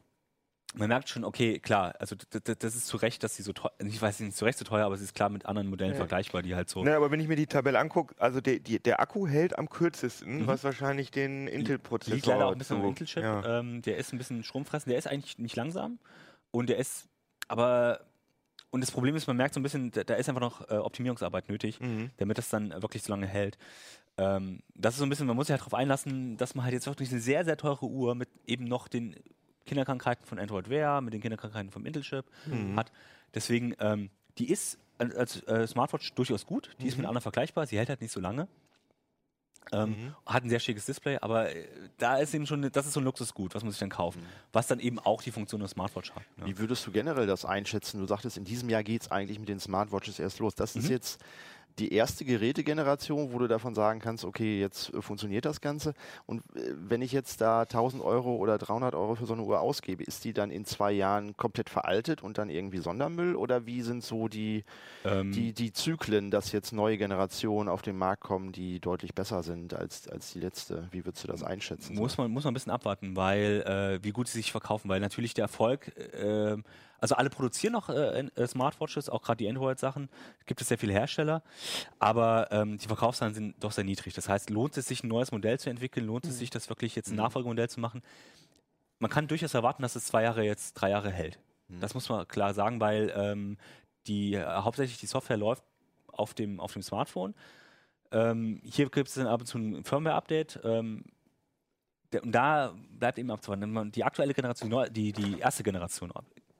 man merkt schon, okay, klar, also das ist zu Recht, dass sie so teuer, ich weiß nicht zu Recht so teuer, aber es ist klar mit anderen Modellen Ja. vergleichbar, die halt so. Na, aber wenn ich mir die Tabelle angucke, also der, die, der Akku hält am kürzesten, Mhm. was wahrscheinlich den Intel-Prozessor Liegt leider auch ein bisschen am Intel-Chip. Ja. Ähm, der ist ein bisschen stromfressend. Der ist eigentlich nicht langsam. Und der ist, aber, und das Problem ist, man merkt so ein bisschen, da, ist einfach noch äh, Optimierungsarbeit nötig, Mhm. damit das dann wirklich so lange hält. Ähm, das ist so ein bisschen, man muss sich halt darauf einlassen, dass man halt jetzt wirklich eine sehr, sehr teure Uhr mit eben noch den Kinderkrankheiten von Android Wear, mit den Kinderkrankheiten vom Intel-Chip Mhm. hat. Deswegen, ähm, die ist als, als äh, Smartwatch durchaus gut. Die ist mit anderen vergleichbar. Sie hält halt nicht so lange. Ähm, Mhm. Hat ein sehr schickes Display, aber äh, da ist eben schon, das ist so ein Luxusgut, was man sich dann kaufen. Was dann eben auch die Funktion der Smartwatch hat. ne? Wie würdest du generell das einschätzen? Du sagtest, in diesem Jahr geht es eigentlich mit den Smartwatches erst los. Das ist Mhm. jetzt die erste Gerätegeneration, wo du davon sagen kannst, okay, jetzt äh, funktioniert das Ganze. Und äh, wenn ich jetzt da 1000 Euro oder 300 Euro für so eine Uhr ausgebe, ist die dann in zwei Jahren komplett veraltet und dann irgendwie Sondermüll? Oder wie sind so die, Ähm, die, die Zyklen, dass jetzt neue Generationen auf den Markt kommen, die deutlich besser sind als, als die letzte? Wie würdest du das einschätzen? Muss man, muss man ein bisschen abwarten, weil äh, wie gut sie sich verkaufen, weil natürlich der Erfolg, äh, also alle produzieren noch äh, äh, Smartwatches, auch gerade die Android-Sachen, gibt es sehr viele Hersteller, aber ähm, die Verkaufszahlen sind doch sehr niedrig. Das heißt, lohnt es sich, ein neues Modell zu entwickeln, lohnt es sich, das wirklich jetzt ein Nachfolgemodell zu machen? Man kann durchaus erwarten, dass es zwei Jahre jetzt, drei Jahre hält. Das muss man klar sagen, weil ähm, die äh, hauptsächlich die Software läuft auf dem, auf dem Smartphone. Ähm, hier gibt es dann ab und zu ein Firmware-Update. Ähm, und da bleibt eben abzuwarten. Die aktuelle Generation, die, die erste Generation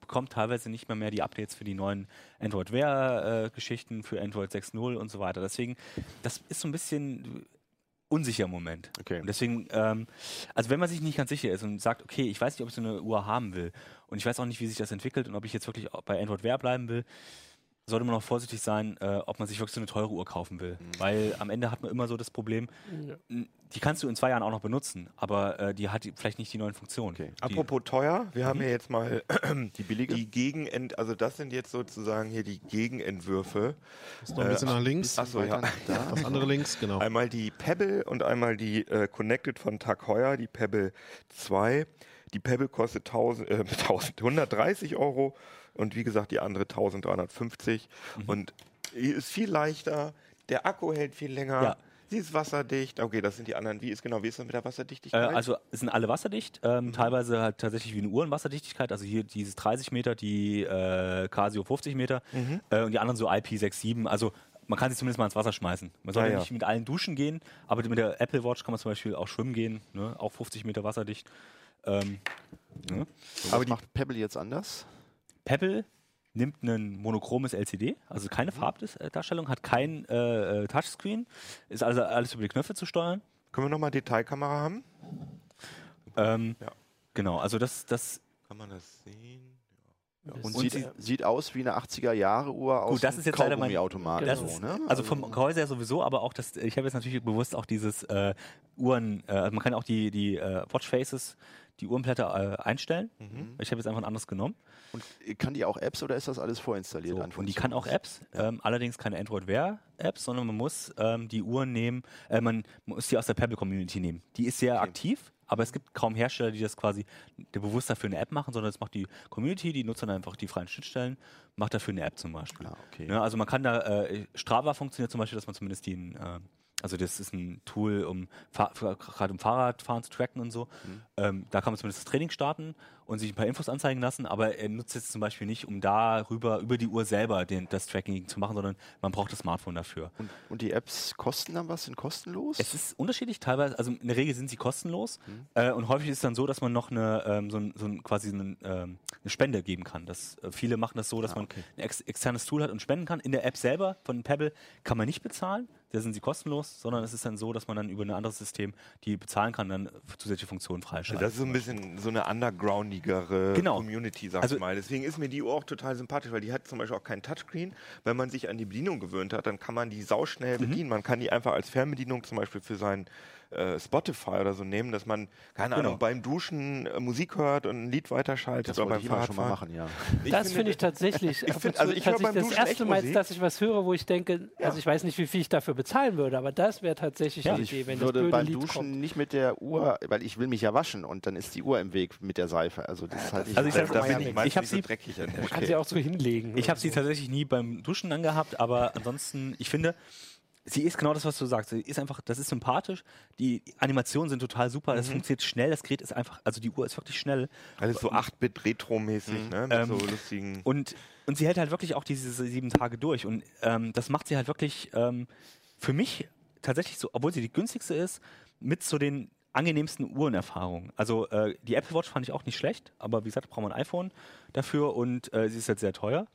bekommt teilweise nicht mehr mehr die Updates für die neuen Android Wear-Geschichten, für Android 6.0 und so weiter. Deswegen, das ist so ein bisschen unsicher im Moment. Okay. Und deswegen, ähm, also wenn man sich nicht ganz sicher ist und sagt, okay, ich weiß nicht, ob ich so eine Uhr haben will und ich weiß auch nicht, wie sich das entwickelt und ob ich jetzt wirklich bei Android Wear bleiben will, sollte man auch vorsichtig sein, äh, ob man sich wirklich so eine teure Uhr kaufen will. Weil am Ende hat man immer so das Problem, Ja. die kannst du in zwei Jahren auch noch benutzen, aber äh, die hat die, vielleicht nicht die neuen Funktionen. Okay. Die, Apropos teuer, wir haben ja jetzt mal Die billige? die Gegenent, also das sind jetzt sozusagen hier die Gegenentwürfe. Ist noch ein bisschen nach links. Achso, ja. Da. Das andere links, genau. Einmal die Pebble und einmal die äh, Connected von Tag Heuer, die Pebble 2. Die Pebble kostet 1000, äh, <laughs> 1000, 130 Euro und wie gesagt die andere 1350 Mhm. und die ist viel leichter, der Akku hält viel länger, Ja. sie ist wasserdicht. Okay, das sind die anderen. Wie ist genau, wie ist das mit der äh, Wasserdichtigkeit? also es sind alle wasserdicht, ähm, teilweise halt tatsächlich wie eine Uhrenwasserdichtigkeit, also hier dieses 30 Meter, die äh, Casio 50 Meter äh, und die anderen so IP67, also man kann sie zumindest mal ins Wasser schmeißen. Man soll ja ja. nicht mit allen duschen gehen, aber mit der Apple Watch kann man zum Beispiel auch schwimmen gehen, ne? auch 50 Meter wasserdicht. Ähm, ne? Und Aber was die- macht Pebble jetzt anders? Pebble nimmt ein monochromes LCD, also keine Farbdarstellung, hat kein äh, äh, Touchscreen, ist also alles über die Knöpfe zu steuern. Können wir nochmal Detailkamera haben? Ähm, Ja. Genau, also das, das Kann man das sehen? Und, Und sieht, sie- sieht aus wie eine 80er-Jahre-Uhr aus das einem ist jetzt leider mein-. Das Genau. ist, ne? also vom Gehäuse her sowieso, aber auch das, ich habe jetzt natürlich bewusst auch dieses äh, Uhren, äh, also man kann auch die, die äh, Watchfaces, die Uhrenblätter äh, einstellen. Mhm. Ich habe jetzt einfach ein anderes genommen. Und kann die auch Apps oder ist das alles vorinstalliert? So, und die kann auch? Apps, ähm, allerdings keine Android Wear Apps, sondern man muss ähm, die Uhren nehmen, äh, man muss die aus der Pebble Community nehmen. Die ist sehr Okay. aktiv, aber es gibt kaum Hersteller, die das quasi bewusst dafür eine App machen, sondern das macht die Community, die nutzen einfach die freien Schnittstellen, macht dafür eine App zum Beispiel. Ah, okay. Ne, also man kann da, äh, Strava funktioniert zum Beispiel, dass man zumindest den, äh, also das ist ein Tool, um gerade um Fahrradfahren zu tracken und so. Mhm. Ähm, da kann man zumindest das Training starten und sich ein paar Infos anzeigen lassen, aber er nutzt jetzt zum Beispiel nicht, um darüber, über die Uhr selber den, das Tracking zu machen, sondern man braucht das Smartphone dafür. Und, und die Apps kosten dann was? Sind kostenlos? Es ist unterschiedlich, teilweise, also in der Regel sind sie kostenlos Mhm. äh, und häufig ist es dann so, dass man noch eine, ähm, so, ein, so ein, quasi einen, ähm, eine Spende geben kann. Das, äh, viele machen das so, dass Ah, man okay. ein ex externes Tool hat und spenden kann. In der App selber von Pebble kann man nicht bezahlen, da sind sie kostenlos, sondern es ist dann so, dass man dann über ein anderes System die bezahlen kann, dann zusätzliche Funktionen Also freischalten. das ist so ein bisschen so eine undergroundigere Genau. Community, sag Also- ich mal. Deswegen ist mir die Uhr auch total sympathisch, weil die hat zum Beispiel auch kein Touchscreen. Wenn man sich an die Bedienung gewöhnt hat, dann kann man die sauschnell Mhm. bedienen. Man kann die einfach als Fernbedienung zum Beispiel für sein äh, Spotify oder so nehmen, dass man, keine Genau. Ahnung, beim Duschen äh, Musik hört und ein Lied weiterschaltet das oder beim ich immer schon mal Fahrradfahren. machen, ja. das finde ich tatsächlich <laughs> ich find- also ich höre tatsächlich beim das Duschen erste Mal, Musik. dass ich was höre, wo ich denke, also ich weiß nicht, wie viel ich dafür bezahlen würde, aber das wäre tatsächlich Ja, eine Ich Idee, wenn das würde blöde beim Lied Duschen kommt. nicht mit der Uhr, weil ich will mich ja waschen und dann ist die Uhr im Weg mit der Seife. Also das halte ich Also ich Da, sag- da mal bin ja ich meistens Ich hab nicht so sie- dreckig an der Man kann sie auch so hinlegen. Ich habe sie tatsächlich nie beim Duschen angehabt, aber ansonsten, ich finde, sie ist genau das, was du sagst. Sie ist einfach, das ist sympathisch. Die Animationen sind total super. Das funktioniert schnell. Das Gerät ist einfach, also die Uhr ist wirklich schnell. Alles so 8-Bit Retro-mäßig, ne? Mit Ähm, so lustigen. Und, und sie hält halt wirklich auch diese sieben Tage durch. Und ähm, das macht sie halt wirklich ähm, für mich tatsächlich so, obwohl sie die günstigste ist, mit zu den angenehmsten Uhrenerfahrungen. Also äh, die Apple Watch fand ich auch nicht schlecht, aber wie gesagt, braucht man ein iPhone dafür und äh, sie ist halt sehr teuer.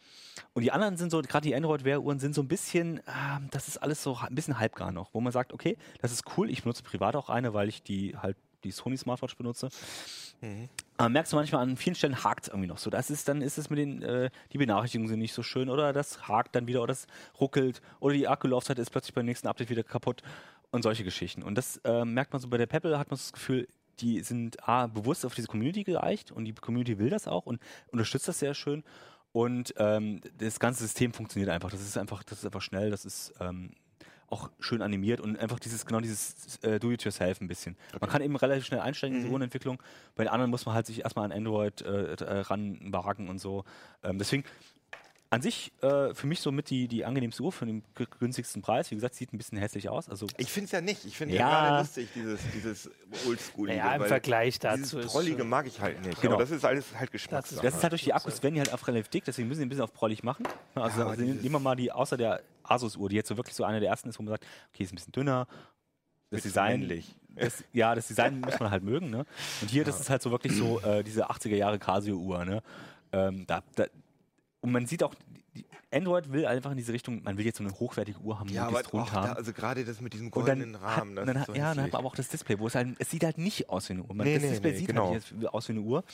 Und die anderen sind so, gerade die Android-Wear-Uhren sind so ein bisschen, ah, das ist alles so ein bisschen halbgar noch, wo man sagt, okay, das ist cool, ich benutze privat auch eine, weil ich die halt die Sony Smartwatch benutze. Aber merkst du manchmal an vielen Stellen hakt es irgendwie noch so. Das ist, dann ist es mit den, äh, die Benachrichtigungen sind nicht so schön oder das hakt dann wieder oder das ruckelt oder die Akkulaufzeit ist plötzlich beim nächsten Update wieder kaputt und solche Geschichten. Und das äh, merkt man so bei der Pebble, hat man so das Gefühl, die sind A, bewusst auf diese Community geeicht und die Community will das auch und unterstützt das sehr schön. Und ähm, das ganze System funktioniert einfach. Das ist einfach, das ist einfach schnell, das ist ähm, auch schön animiert und einfach dieses, genau dieses äh, Do-it-yourself ein bisschen. Man kann eben relativ schnell einsteigen in die Uhrenentwicklung. Bei den anderen muss man halt sich erstmal an Android äh, äh, ranwagen und so. Ähm, deswegen an sich äh, für mich so mit die, die angenehmste Uhr für den günstigsten Preis. Wie gesagt, sieht ein bisschen hässlich aus. Also Ich finde es ja nicht. Ich finde Ja. ja gerade lustig, dieses, dieses Oldschoolige. Ja, im Vergleich dazu Dieses ist Prollige mag ich halt nicht. Genau. Aber das ist alles halt Geschmackssache. Das ist halt durch die Akkus werden die halt auch relativ dick, deswegen müssen sie ein bisschen auf prollig machen. Also, Ja, also dieses- nehmen wir mal die, außer der Asus-Uhr, die jetzt so wirklich so eine der ersten ist, wo man sagt, okay, ist ein bisschen dünner. Das Design, das, ja, das Design muss man halt mögen. Ne? Und hier, das ist halt so wirklich so äh, diese 80er Jahre Casio-Uhr. Ne? Ähm, da, da, und man sieht auch, Android will einfach in diese Richtung, man will jetzt so eine hochwertige Uhr haben, Ja, aber rund auch haben. da, also gerade das mit diesem goldenen dann, Rahmen. hat, Das hat, so ja, dann hat man aber auch das Display, wo es halt, es sieht halt nicht aus wie eine Uhr. Man, Nee, das nee, Display nee, sieht genau. halt nicht aus wie eine Uhr.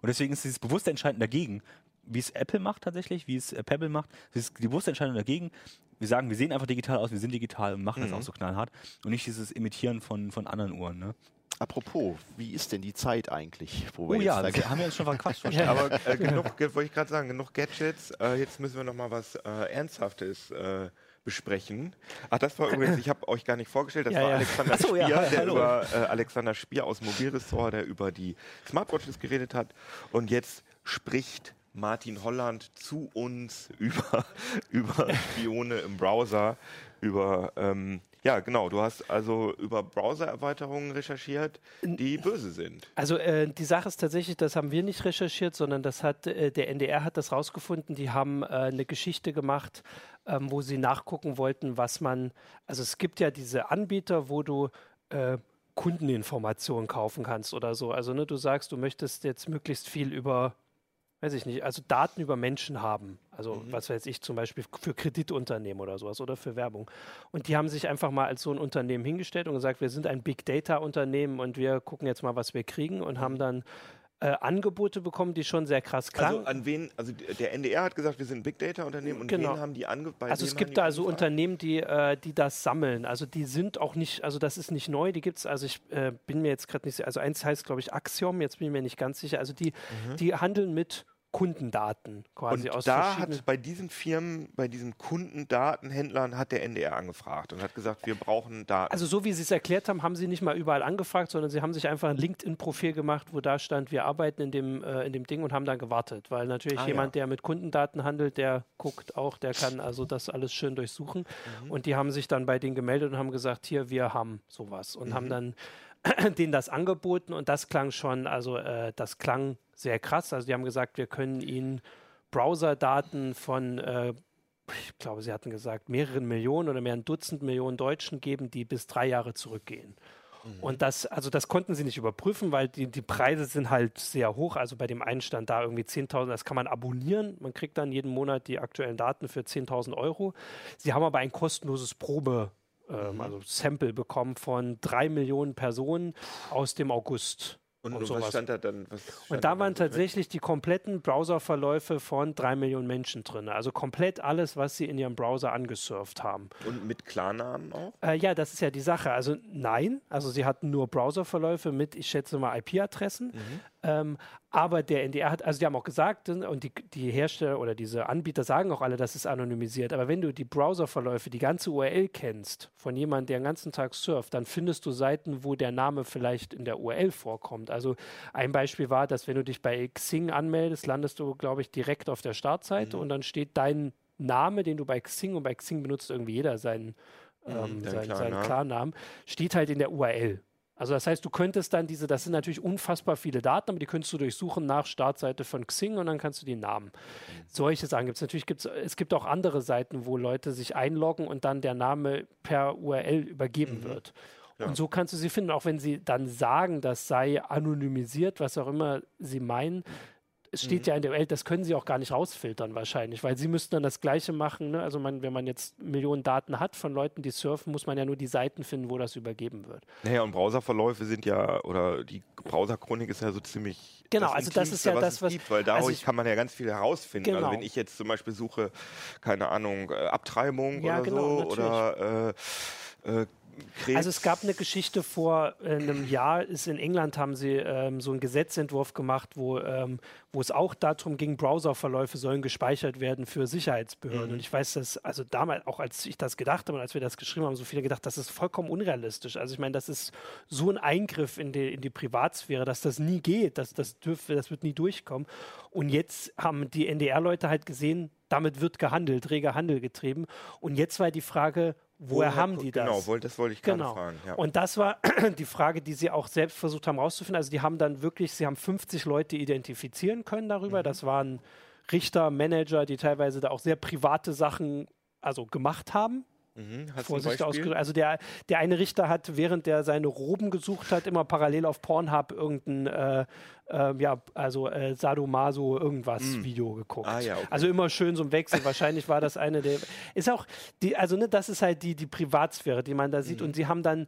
Und deswegen ist dieses bewusste Entscheiden dagegen, wie es Apple macht tatsächlich, wie es äh, Pebble macht, das ist die bewusste Entscheidung dagegen. Wir sagen, wir sehen einfach digital aus, wir sind digital und machen das Mhm. auch so knallhart. Und nicht dieses Imitieren von, von anderen Uhren. Ne? Apropos, wie ist denn die Zeit eigentlich? Wo Oh wir ja, jetzt da haben wir uns schon verquatscht. <laughs> Ja. Aber äh, genug, ge- wollte ich gerade sagen, genug Gadgets. Äh, jetzt müssen wir noch mal was äh, Ernsthaftes äh, besprechen. Ach, das war übrigens, ich habe euch gar nicht vorgestellt, das Ja, war ja. Alexander so, ja, Spier, der hallo. über äh, Alexander Spier aus Mobilressort, der über die Smartwatches geredet hat. Und jetzt spricht Martin Holland zu uns <laughs> über, über Spione im Browser, über ähm, ja genau, du hast also über Browser-Erweiterungen recherchiert, die böse sind. Also äh, die Sache ist tatsächlich, das haben wir nicht recherchiert, sondern das hat äh, der NDR hat das rausgefunden. Die haben äh, eine Geschichte gemacht, ähm, wo sie nachgucken wollten, was man. Also es gibt ja diese Anbieter, wo du äh, Kundeninformationen kaufen kannst oder so. Also ne, du sagst, du möchtest jetzt möglichst viel über weiß ich nicht, also Daten über Menschen haben. Also mhm. was weiß ich zum Beispiel für Kreditunternehmen oder sowas oder für Werbung. Und die haben sich einfach mal als so ein Unternehmen hingestellt und gesagt, wir sind ein Big Data Unternehmen und wir gucken jetzt mal, was wir kriegen und haben dann äh, Angebote bekommen, die schon sehr krass klangen. Also an wen, also der NDR hat gesagt, wir sind ein Big Data Unternehmen und genau. wen haben die angeboten? Also es gibt da also Unternehmen, die, äh, die das sammeln. Also die sind auch nicht, also das ist nicht neu, die gibt es, also ich äh, bin mir jetzt gerade nicht, also eins heißt glaube ich Axiom, jetzt bin ich mir nicht ganz sicher. Also die, mhm. die handeln mit Kundendaten quasi und aus da hat bei diesen Firmen, bei diesen Kundendatenhändlern hat der NDR angefragt und hat gesagt, wir brauchen Daten. Also so wie Sie es erklärt haben, haben Sie nicht mal überall angefragt, sondern Sie haben sich einfach ein LinkedIn-Profil gemacht, wo da stand, wir arbeiten in dem, äh, in dem Ding und haben dann gewartet, weil natürlich ah, jemand, ja. der mit Kundendaten handelt, der guckt auch, der kann also das alles schön durchsuchen mhm. und die haben sich dann bei denen gemeldet und haben gesagt, hier, wir haben sowas und mhm. haben dann <clears throat> denen das angeboten und das klang schon, also äh, das klang sehr krass. Also die haben gesagt, wir können ihnen Browserdaten von, äh, ich glaube, sie hatten gesagt, mehreren Millionen oder mehreren Dutzend Millionen Deutschen geben, die bis drei Jahre zurückgehen. Mhm. Und das, also das konnten sie nicht überprüfen, weil die, die Preise sind halt sehr hoch. Also bei dem einen stand da irgendwie 10.000, das kann man abonnieren. Man kriegt dann jeden Monat die aktuellen Daten für 10.000 Euro. Sie haben aber ein kostenloses Probe ähm, mhm. also Sample bekommen von drei Millionen Personen aus dem August. Und, und, was stand da dann? und da waren tatsächlich die kompletten Browserverläufe von drei Millionen Menschen drin. Also komplett alles, was sie in ihrem Browser angesurft haben. Und mit Klarnamen auch? Äh, ja, das ist ja die Sache. Also nein, also sie hatten nur Browserverläufe mit, ich schätze mal, IP-Adressen. Mhm. Ähm, aber der NDR hat, also die haben auch gesagt, und die, die Hersteller oder diese Anbieter sagen auch alle, das ist anonymisiert. Aber wenn du die Browserverläufe, die ganze URL kennst, von jemandem, der den ganzen Tag surft, dann findest du Seiten, wo der Name vielleicht in der URL vorkommt. Also ein Beispiel war, dass wenn du dich bei Xing anmeldest, landest du, glaube ich, direkt auf der Startseite mhm. und dann steht dein Name, den du bei Xing und bei Xing benutzt irgendwie jeder seinen, mhm, ähm, seinen, seinen Klarnamen, steht halt in der URL. Also das heißt, du könntest dann diese, das sind natürlich unfassbar viele Daten, aber die könntest du durchsuchen nach Startseite von Xing und dann kannst du die Namen. Mhm. Solche Sachen gibt es. Natürlich gibt es gibt auch andere Seiten, wo Leute sich einloggen und dann der Name per URL übergeben mhm. wird. Ja. Und so kannst du sie finden, auch wenn sie dann sagen, das sei anonymisiert, was auch immer sie meinen es steht mhm. ja in der Welt, das können sie auch gar nicht rausfiltern wahrscheinlich, weil sie müssten dann das Gleiche machen. Ne? Also man, wenn man jetzt Millionen Daten hat von Leuten, die surfen, muss man ja nur die Seiten finden, wo das übergeben wird. Naja, und Browserverläufe sind ja, oder die Browserchronik ist ja so ziemlich Genau, das also das ist ja was das, was. Gibt, weil dadurch also kann man ja ganz viel herausfinden. Also genau. Also wenn ich jetzt zum Beispiel suche, keine Ahnung, äh, Abtreibung ja, oder genau, so, natürlich. oder äh, äh, Krebs. Also es gab eine Geschichte vor äh, einem Jahr, ist in England haben sie ähm, so einen Gesetzentwurf gemacht, wo, ähm, wo es auch darum ging, Browserverläufe sollen gespeichert werden für Sicherheitsbehörden. Mhm. Und ich weiß, dass, also damals, auch als ich das gedacht habe und als wir das geschrieben haben, so viele gedacht, das ist vollkommen unrealistisch. Also ich meine, das ist so ein Eingriff in die, in die Privatsphäre, dass das nie geht, dass das dürfte, das wird nie durchkommen. Und jetzt haben die NDR-Leute halt gesehen, damit wird gehandelt, reger Handel getrieben. Und jetzt war die Frage, Woher Wo, haben die das? Genau, das wollte ich gerade genau. fragen. Ja. Und das war <clears throat> die Frage, die sie auch selbst versucht haben herauszufinden. Also die haben dann wirklich, sie haben 50 Leute identifizieren können darüber. Mhm. Das waren Richter, Manager, die teilweise da auch sehr private Sachen also gemacht haben. Mhm. Vorsicht ausgedrückt. Also der, der eine Richter hat, während der seine Roben gesucht hat, immer parallel auf Pornhub irgendein, äh, äh, ja, also äh, Sadomaso irgendwas mm. Video geguckt. Ah, ja, okay. Also immer schön so ein Wechsel. Wahrscheinlich war das eine der. <laughs> Ist auch die, also ne, das ist halt die, die Privatsphäre, die man da sieht. Mhm. Und sie haben dann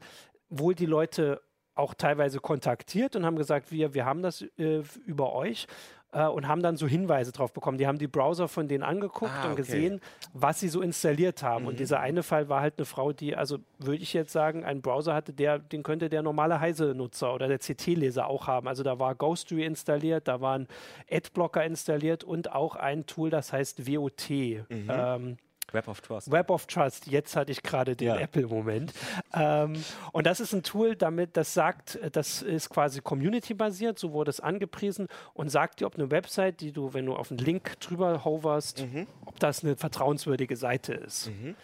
wohl die Leute auch teilweise kontaktiert und haben gesagt, wir, wir haben das äh, über euch äh, und haben dann so Hinweise drauf bekommen. Die haben die Browser von denen angeguckt ah, und okay. gesehen, was sie so installiert haben. Mhm. Und dieser eine Fall war halt eine Frau, die, also würde ich jetzt sagen, einen Browser hatte, der, den könnte der normale Heise-Nutzer oder der CT-Leser auch haben. Also da war Ghostery installiert, da waren Adblocker installiert und auch ein Tool, das heißt WOT. Mhm. Ähm, Web of Trust. Web of Trust. Jetzt hatte ich gerade den ja. Apple-Moment. Ähm, und das ist ein Tool, damit das sagt, das ist quasi community-basiert, so wurde es angepriesen und sagt dir, ob eine Website, die du, wenn du auf einen Link drüber hoverst, mhm. ob das eine vertrauenswürdige Seite ist. Mhm.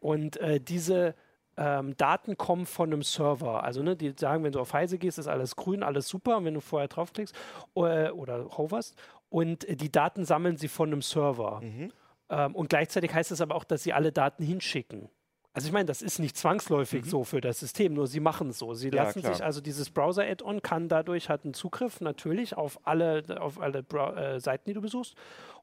Und äh, diese ähm, Daten kommen von einem Server. Also ne, die sagen, wenn du auf Heise gehst, ist alles grün, alles super. Und wenn du vorher draufklickst äh, oder hoverst und äh, die Daten sammeln sie von einem Server. Mhm. Ähm, und gleichzeitig heißt es aber auch, dass sie alle Daten hinschicken. Also ich meine, das ist nicht zwangsläufig so für das System, nur sie machen es so. Sie Ja, lassen klar. sich, also dieses Browser-Add-on kann dadurch, hat einen Zugriff natürlich auf alle, auf alle Brow äh, Seiten, die du besuchst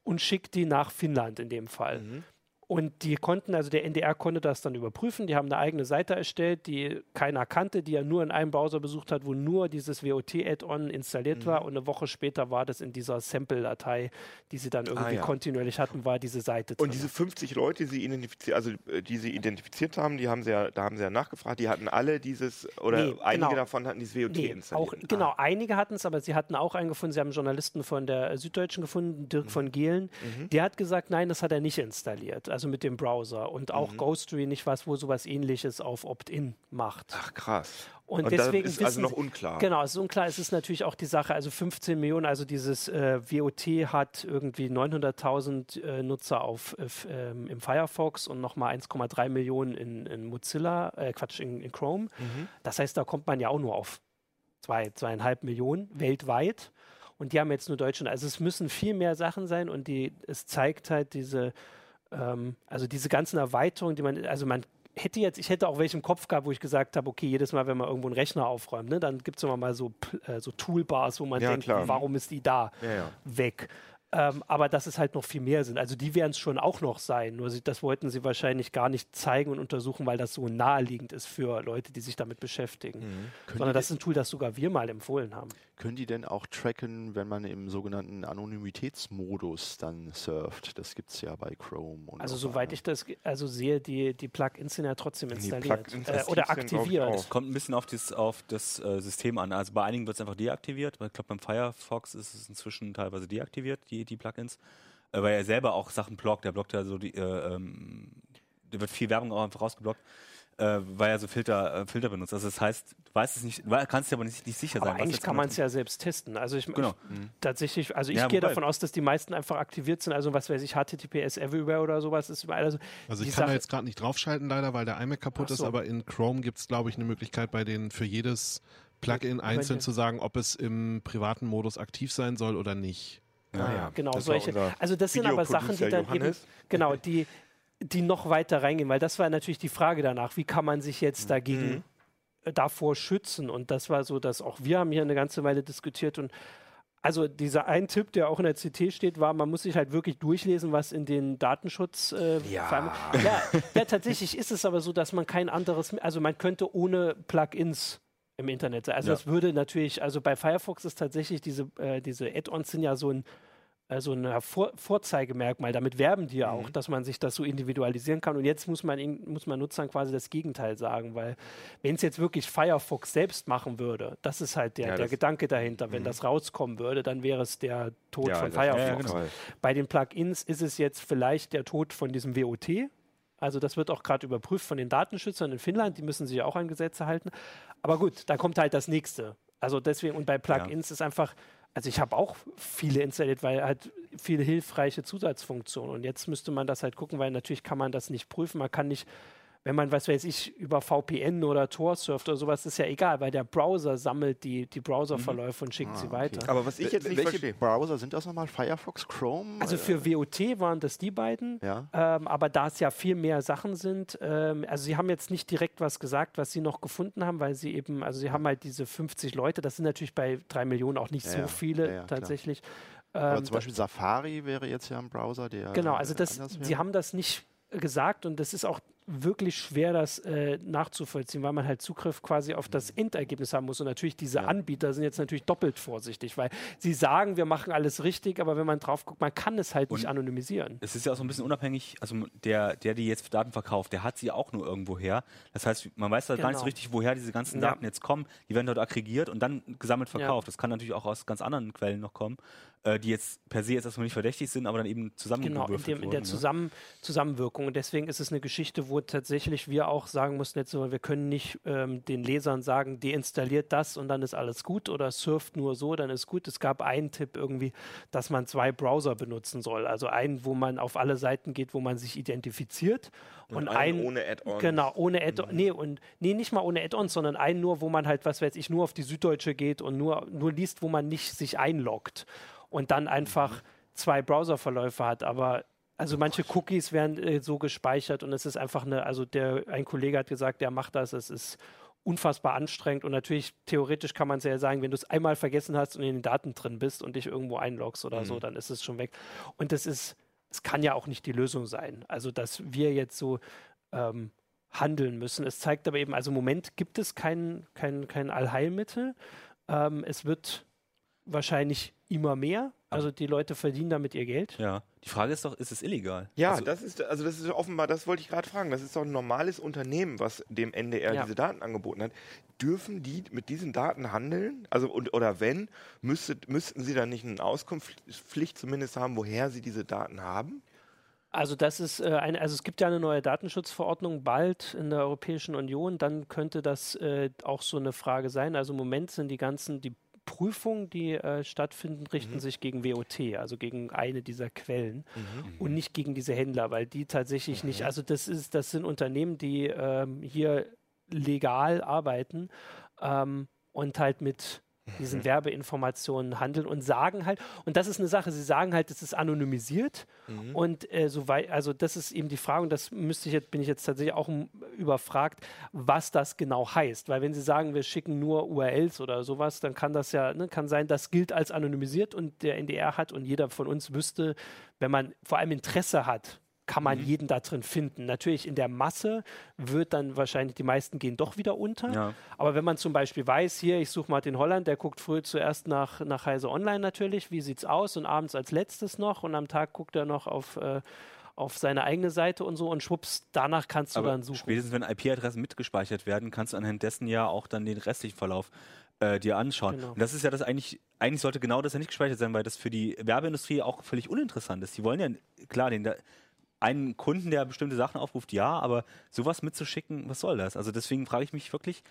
und schickt die nach Finnland in dem Fall. Und die konnten, also der NDR konnte das dann überprüfen. Die haben eine eigene Seite erstellt, die keiner kannte, die er nur in einem Browser besucht hat, wo nur dieses WOT-Add-on installiert war. Und eine Woche später war das in dieser Sample-Datei, die sie dann irgendwie ja. kontinuierlich hatten, war diese Seite Und drin. diese 50 Leute, die sie identifiziert, also äh, die sie identifiziert haben, die haben sie ja, da haben sie ja nachgefragt, die hatten alle dieses oder Nee, einige genau. davon hatten dieses WOT Nee, installiert. auch, genau, einige hatten es, aber sie hatten auch einen gefunden. Sie haben einen Journalisten von der Süddeutschen gefunden, Dirk von Gehlen. Der hat gesagt, nein, das hat er nicht installiert, also mit dem Browser. Und auch Ghostery nicht was, wo sowas ähnliches auf Opt-in macht. Ach krass. Und, Und deswegen ist also noch unklar. Genau, es ist unklar. Es ist natürlich auch die Sache, also 15 Millionen, also dieses äh, WOT hat irgendwie 900.000 äh, Nutzer auf, äh, im Firefox und nochmal 1,3 Millionen in, in Mozilla, äh, Quatsch, in, in Chrome. Mhm. Das heißt, da kommt man ja auch nur auf zwei, zweieinhalb Millionen weltweit. Und die haben jetzt nur Deutschland. Also es müssen viel mehr Sachen sein und die, es zeigt halt diese, ähm, also diese ganzen Erweiterungen, die man, also man hätte jetzt, ich hätte auch welche im Kopf gehabt, wo ich gesagt habe, okay, jedes Mal, wenn man irgendwo einen Rechner aufräumt, ne, dann gibt es immer mal so, äh, so Toolbars, wo man Ja, denkt, klar. warum ist die da Ja, ja. weg? Ähm, aber dass es halt noch viel mehr sind. Also die werden es schon auch noch sein. Nur sie, das wollten sie wahrscheinlich gar nicht zeigen und untersuchen, weil das so naheliegend ist für Leute, die sich damit beschäftigen. Können Sondern das ist ein Tool, das sogar wir mal empfohlen haben. Können die denn auch tracken, wenn man im sogenannten Anonymitätsmodus dann surft? Das gibt es ja bei Chrome. Und Also soweit ich das also sehe, die, die Plugins sind ja trotzdem installiert. Äh, oder aktiviert. auch. Kommt ein bisschen auf das, auf das äh, System an. Also bei einigen wird es einfach deaktiviert. Ich glaube, beim Firefox ist es inzwischen teilweise deaktiviert, die, die Plugins. Äh, weil er selber auch Sachen blockt. Der blockt ja so die, äh, ähm, da wird viel Werbung auch einfach rausgeblockt, äh, weil er so Filter, äh, Filter benutzt. Also das heißt, du weißt es nicht, du kannst dir aber nicht, nicht sicher Aber sein. was eigentlich kann genau man es ja selbst testen. Also ich, Genau. ich tatsächlich, also ich Ja, gehe davon aus, dass die meisten einfach aktiviert sind. Also was weiß ich, HTTPS Everywhere oder sowas ist überall. Also, Also die ich kann da Sache- jetzt gerade nicht draufschalten, leider, weil der iMac kaputt so. ist, aber in Chrome gibt es, glaube ich, eine Möglichkeit, bei den für jedes Plugin einzeln zu sagen, ob es im privaten Modus aktiv sein soll oder nicht. Ah, ja. Genau, Das war solche. Also das sind aber Sachen, die dann eben, Johannes. genau, die, die noch weiter reingehen, weil das war natürlich die Frage danach, wie kann man sich Mhm. jetzt dagegen äh, davor schützen? Und das war so, dass auch wir haben hier eine ganze Weile diskutiert und also dieser ein Tipp, der auch in der CT steht, war, man muss sich halt wirklich durchlesen, was in den Datenschutz. Äh, Ja. Ja, ja, tatsächlich ist es aber so, dass man kein anderes, also man könnte ohne Plugins im Internet. Also Ja. das würde natürlich, also bei Firefox ist tatsächlich diese, äh, diese Add-ons sind ja so ein also ein Hervor Vorzeigemerkmal. Damit werben die ja Mhm. auch, dass man sich das so individualisieren kann. Und jetzt muss man, ihn- muss man Nutzern quasi das Gegenteil sagen, weil wenn es jetzt wirklich Firefox selbst machen würde, das ist halt der, Ja, der Gedanke dahinter. Wenn das rauskommen würde, dann wäre es der Tod Ja, von Firefox. ja, genau. Bei den Plugins ist es jetzt vielleicht der Tod von diesem WOT. Also das wird auch gerade überprüft von den Datenschützern in Finnland, die müssen sich ja auch an Gesetze halten. Aber gut, dann kommt halt das nächste. Also deswegen, und bei Plugins ist einfach, also ich habe auch viele installiert, weil halt viele hilfreiche Zusatzfunktionen. Und jetzt müsste man das halt gucken, weil natürlich kann man das nicht prüfen. Man kann nicht, wenn man, was weiß ich, über VPN oder Tor surft oder sowas, ist ja egal, weil der Browser sammelt die, die Browserverläufe und schickt sie weiter. Aber was ich jetzt nicht Welche verstehe. Browser sind das nochmal? Firefox, Chrome? Also für WOT waren das die beiden. Ja. Ähm, aber da es ja viel mehr Sachen sind, ähm, also sie haben jetzt nicht direkt was gesagt, was sie noch gefunden haben, weil sie eben, also sie haben halt diese 50 Leute, das sind natürlich bei drei Millionen auch nicht Ja, so viele Ja, tatsächlich. Ähm, zum Beispiel Safari wäre jetzt ja ein Browser, der. Genau, äh, also das, sie haben das nicht gesagt und das ist auch wirklich schwer, das äh, nachzuvollziehen, weil man halt Zugriff quasi auf das Endergebnis haben muss. Und natürlich diese Anbieter sind jetzt natürlich doppelt vorsichtig, weil sie sagen, wir machen alles richtig, aber wenn man drauf guckt, man kann es halt nicht Und- anonymisieren. Es ist ja auch so ein bisschen unabhängig, also der, der die jetzt Daten verkauft, der hat sie auch nur irgendwo her. Das heißt, man weiß halt gar nicht so Genau. richtig, woher diese ganzen Ja. Daten jetzt kommen. Die werden dort aggregiert und dann gesammelt verkauft. Das kann natürlich auch aus ganz anderen Quellen noch kommen, äh, die jetzt per se jetzt erstmal nicht verdächtig sind, aber dann eben Genau, in, zusammengewürfelt dem, in der wurden, ne? Zusammen Zusammenwirkung. Und deswegen ist es eine Geschichte, wo tatsächlich wir auch sagen mussten, jetzt, wir können nicht ähm, den Lesern sagen, deinstalliert das und dann ist alles gut oder surft nur so, dann ist gut. Es gab einen Tipp irgendwie, dass man zwei Browser benutzen soll. Also einen, wo man auf alle Seiten geht, wo man sich identifiziert und, Und einen einen ohne Add-ons. Genau, ohne Add-on. Nee, und nee, nicht mal ohne Add-ons, sondern einen nur, wo man halt, was weiß ich, nur auf die Süddeutsche geht und nur, nur liest, wo man nicht sich einloggt und dann einfach zwei Browserverläufe hat. Aber Also manche Cookies werden äh, so gespeichert und es ist einfach eine, also der, ein Kollege hat gesagt, der macht das, es ist unfassbar anstrengend und natürlich theoretisch kann man es ja sagen, wenn du es einmal vergessen hast und in den Daten drin bist und dich irgendwo einloggst oder so, dann ist es schon weg. Und das ist, es kann ja auch nicht die Lösung sein. Also dass wir jetzt so ähm, handeln müssen. Es zeigt aber eben, also im Moment gibt es kein, kein, kein Allheilmittel. Ähm, es wird wahrscheinlich immer mehr. Also die Leute verdienen damit ihr Geld. Ja. Die Frage ist doch, ist es illegal? Ja, also, das ist also das ist offenbar, das wollte ich gerade fragen. Das ist doch ein normales Unternehmen, was dem NDR Ja. diese Daten angeboten hat. Dürfen die mit diesen Daten handeln? Also und, oder wenn, müsste, müssten sie dann nicht eine Auskunftspflicht zumindest haben, woher sie diese Daten haben? Also das ist äh, eine, also es gibt ja eine neue Datenschutzverordnung bald in der Europäischen Union, dann könnte das äh, auch so eine Frage sein. Also im Moment sind die ganzen, die Prüfungen, die äh, stattfinden, richten sich gegen WOT, also gegen eine dieser Quellen und nicht gegen diese Händler, weil die tatsächlich nicht, also das ist, das sind Unternehmen, die ähm, hier legal arbeiten ähm, und halt mit diesen Werbeinformationen handeln und sagen halt, und das ist eine Sache, sie sagen halt, es ist anonymisiert. Und äh, soweit, also das ist eben die Frage, und das müsste ich jetzt, bin ich jetzt tatsächlich auch überfragt, was das genau heißt. Weil wenn sie sagen, wir schicken nur URLs oder sowas, dann kann das ja, ne, kann sein, das gilt als anonymisiert und der NDR hat und jeder von uns wüsste, wenn man vor allem Interesse hat, kann man jeden da drin finden. Natürlich in der Masse wird dann wahrscheinlich, die meisten gehen doch wieder unter. Ja. Aber wenn man zum Beispiel weiß, hier, ich suche Martin Holland, der guckt früh zuerst nach, nach Heise Online natürlich, wie sieht's aus und abends als letztes noch und am Tag guckt er noch auf, äh, auf seine eigene Seite und so und schwupps, danach kannst du aber dann suchen. spätestens wenn IP-Adressen mitgespeichert werden, kannst du anhand dessen ja auch dann den restlichen Verlauf äh, dir anschauen. Genau. Und das ist ja das eigentlich, eigentlich sollte genau das ja nicht gespeichert sein, weil das für die Werbeindustrie auch völlig uninteressant ist. Die wollen ja, klar, den, da- einen Kunden, der bestimmte Sachen aufruft, ja, aber sowas mitzuschicken, was soll das? Also deswegen frage ich mich wirklich,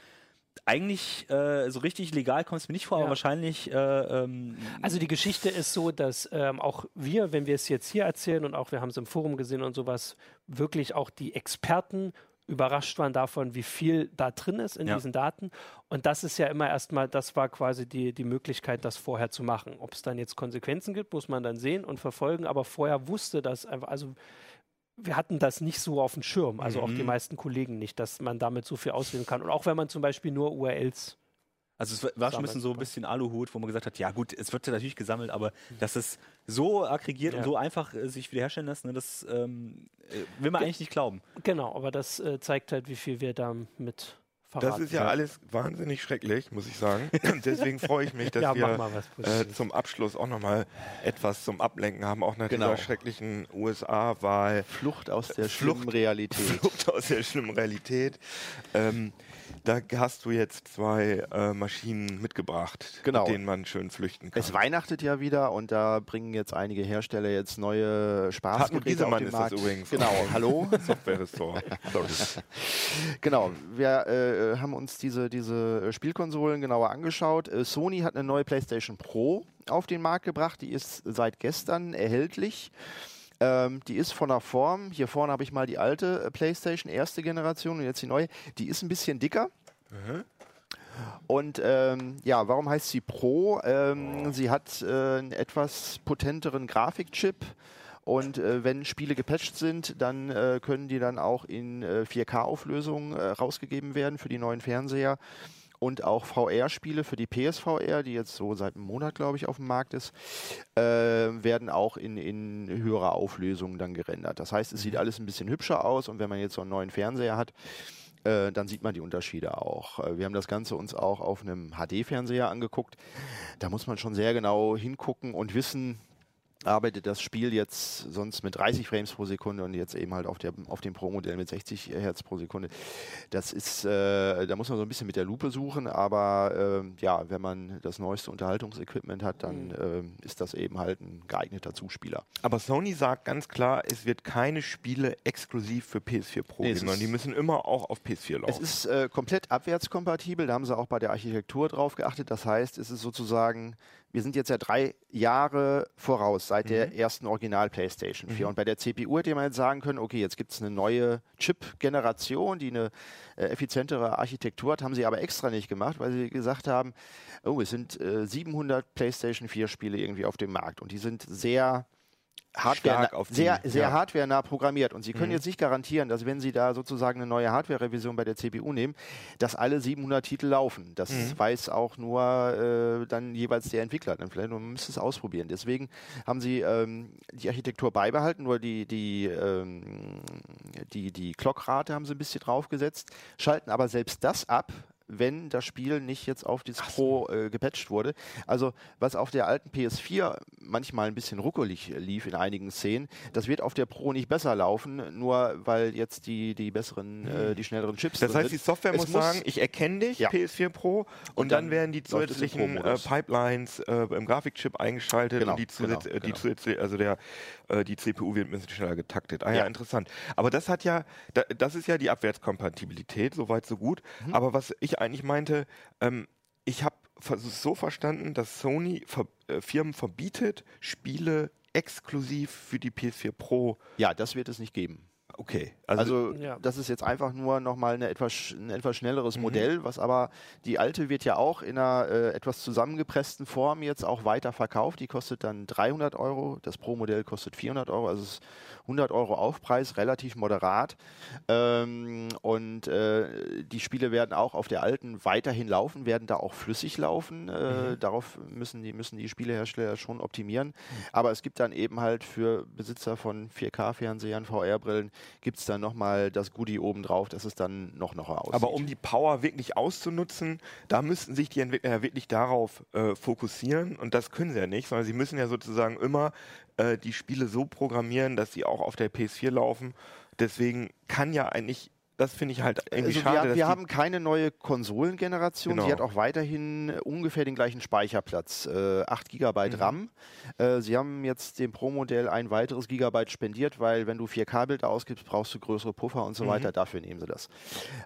eigentlich äh, so richtig legal kommt es mir nicht vor, aber Ja. wahrscheinlich äh, ähm, Also die Geschichte ist so, dass ähm, auch wir, wenn wir es jetzt hier erzählen und auch wir haben es im Forum gesehen und sowas, wirklich auch die Experten überrascht waren davon, wie viel da drin ist in Ja. diesen Daten. Und das ist ja immer erstmal, das war quasi die, die Möglichkeit, das vorher zu machen. Ob es dann jetzt Konsequenzen gibt, muss man dann sehen und verfolgen. Aber vorher wusste das einfach, also wir hatten das nicht so auf dem Schirm, also auch die Mhm. meisten Kollegen nicht, dass man damit so viel auswählen kann. Und auch wenn man zum Beispiel nur URLs Also es war- schon ein bisschen so ein bisschen Aluhut, wo man gesagt hat, ja gut, es wird ja natürlich gesammelt, aber dass es so aggregiert Ja. und so einfach äh, sich wiederherstellen lässt, ne, das ähm, äh, will man eigentlich nicht glauben. Genau, aber das äh, zeigt halt, wie viel wir damit verraten. Das ist ja alles wahnsinnig schrecklich, muss ich sagen. <laughs> Deswegen freue ich mich, dass ja, wir äh, zum Abschluss auch nochmal etwas zum Ablenken haben, auch nach Genau. dieser schrecklichen USA-Wahl. Flucht aus der Flucht- schlimmen Realität. <laughs> Flucht aus der schlimmen Realität. Ähm, da hast du jetzt zwei äh, Maschinen mitgebracht, Genau. mit denen man schön flüchten kann. Es weihnachtet ja wieder und da bringen jetzt einige Hersteller jetzt neue Spaßgeräte auf den ist Markt. das übrigens. Genau, hallo. <laughs> Software Restore. Sorry. Genau, wir äh, haben uns diese, diese Spielkonsolen genauer angeschaut. Äh, Sony hat eine neue PlayStation Pro auf den Markt gebracht. Die ist seit gestern erhältlich. Ähm, die ist von der Form, hier vorne habe ich mal die alte äh, PlayStation, erste Generation und jetzt die neue. Die ist ein bisschen dicker. Und ähm, ja, warum heißt sie Pro? Ähm, Sie hat äh, einen etwas potenteren Grafikchip. Und äh, wenn Spiele gepatcht sind, dann äh, können die dann auch in äh, 4K-Auflösung äh, rausgegeben werden für die neuen Fernseher. Und auch VR-Spiele für die PSVR, die jetzt so seit einem Monat, glaube ich, auf dem Markt ist, äh, werden auch in, in höherer Auflösung dann gerendert. Das heißt, es sieht alles ein bisschen hübscher aus und wenn man jetzt so einen neuen Fernseher hat, äh, dann sieht man die Unterschiede auch. Wir haben das Ganze uns auch auf einem HD-Fernseher angeguckt. Da muss man schon sehr genau hingucken und wissen, arbeitet das Spiel jetzt sonst mit 30 Frames pro Sekunde und jetzt eben halt auf, der, auf dem Pro-Modell mit 60 Hertz pro Sekunde. Das ist, äh, da muss man so ein bisschen mit der Lupe suchen, aber ähm, ja, wenn man das neueste Unterhaltungsequipment hat, dann ähm, ist das eben halt ein geeigneter Zuspieler. Aber Sony sagt ganz klar, es wird keine Spiele exklusiv für PS4 Pro Nee, geben, sondern die müssen immer auch auf PS4 laufen. Es ist äh, komplett abwärtskompatibel, da haben sie auch bei der Architektur drauf geachtet. Das heißt, es ist sozusagen, wir sind jetzt ja drei Jahre voraus seit der ersten Original PlayStation 4. Und bei der CPU hätte man jetzt sagen können, okay, jetzt gibt es eine neue Chip-Generation, die eine äh, effizientere Architektur hat, haben sie aber extra nicht gemacht, weil sie gesagt haben, oh, es sind äh, 700 PlayStation 4 Spiele irgendwie auf dem Markt. Und die sind sehr Hardware, auf sehr, sehr ja. hardwarenah programmiert. Und Sie können Mhm. jetzt nicht garantieren, dass wenn Sie da sozusagen eine neue Hardware-Revision bei der CPU nehmen, dass alle 700 Titel laufen. Das Mhm. weiß auch nur äh, dann jeweils der Entwickler. Dann vielleicht man müsste es ausprobieren. Deswegen haben Sie ähm, die Architektur beibehalten, nur die, die, ähm, die, die Clockrate haben Sie ein bisschen draufgesetzt, schalten aber selbst das ab, wenn das Spiel nicht jetzt auf das Pro äh, gepatcht wurde. Also was auf der alten PS4 manchmal ein bisschen ruckelig lief in einigen Szenen, das wird auf der Pro nicht besser laufen, nur weil jetzt die, die besseren, äh, die schnelleren Chips Das heißt, die. Software Es muss sagen, ich erkenne dich, Ja. PS4 Pro, und, Und dann, dann werden die zusätzlichen äh. Pipelines äh, im Grafikchip eingeschaltet Genau, und die, zusätz genau, äh, die genau. zusätzlich, also der, äh, die CPU wird ein bisschen schneller getaktet. Ah ja, Ja. interessant. Aber das hat ja, da, das ist ja die Abwärtskompatibilität, soweit so gut. Mhm. Aber was ich eigentlich meinte, ähm, ich habe es so verstanden, dass Sony ver äh, Firmen verbietet, Spiele exklusiv für die PS4 Pro. Ja, das wird es nicht geben. Okay, Also, Ja. das ist jetzt einfach nur nochmal eine etwas, ein etwas Mhm. schnelleres Modell, was aber die alte wird ja auch in einer äh, etwas zusammengepressten Form jetzt auch weiter verkauft. Die kostet dann 300 Euro, das Pro-Modell kostet 400 Euro, also es ist 100 Euro Aufpreis, relativ moderat. Ähm, und äh, die Spiele werden auch auf der alten weiterhin laufen, werden da auch flüssig laufen. Äh, Mhm. Darauf müssen die, müssen die Spielehersteller schon optimieren. Aber es gibt dann eben halt für Besitzer von 4K-Fernsehern, VR-Brillen, gibt es dann nochmal das Goodie obendrauf, dass es dann noch noch aussieht. Aber um die Power wirklich auszunutzen, da müssten sich die Entwickler ja wirklich darauf äh, fokussieren und das können sie ja nicht, sondern sie müssen ja sozusagen immer äh, die Spiele so programmieren, dass sie auch auf der PS4 laufen. Deswegen kann ja eigentlich, das finde ich halt irgendwie also schade, wir, wir haben keine neue Konsolengeneration. Genau. Sie hat auch weiterhin äh, ungefähr den gleichen Speicherplatz, äh, 8 GB Mhm. RAM. Äh, Sie haben jetzt dem Pro-Modell ein weiteres Gigabyte spendiert, weil wenn du 4K-Bilder ausgibst, brauchst du größere Puffer und so Mhm. weiter. Dafür nehmen sie das.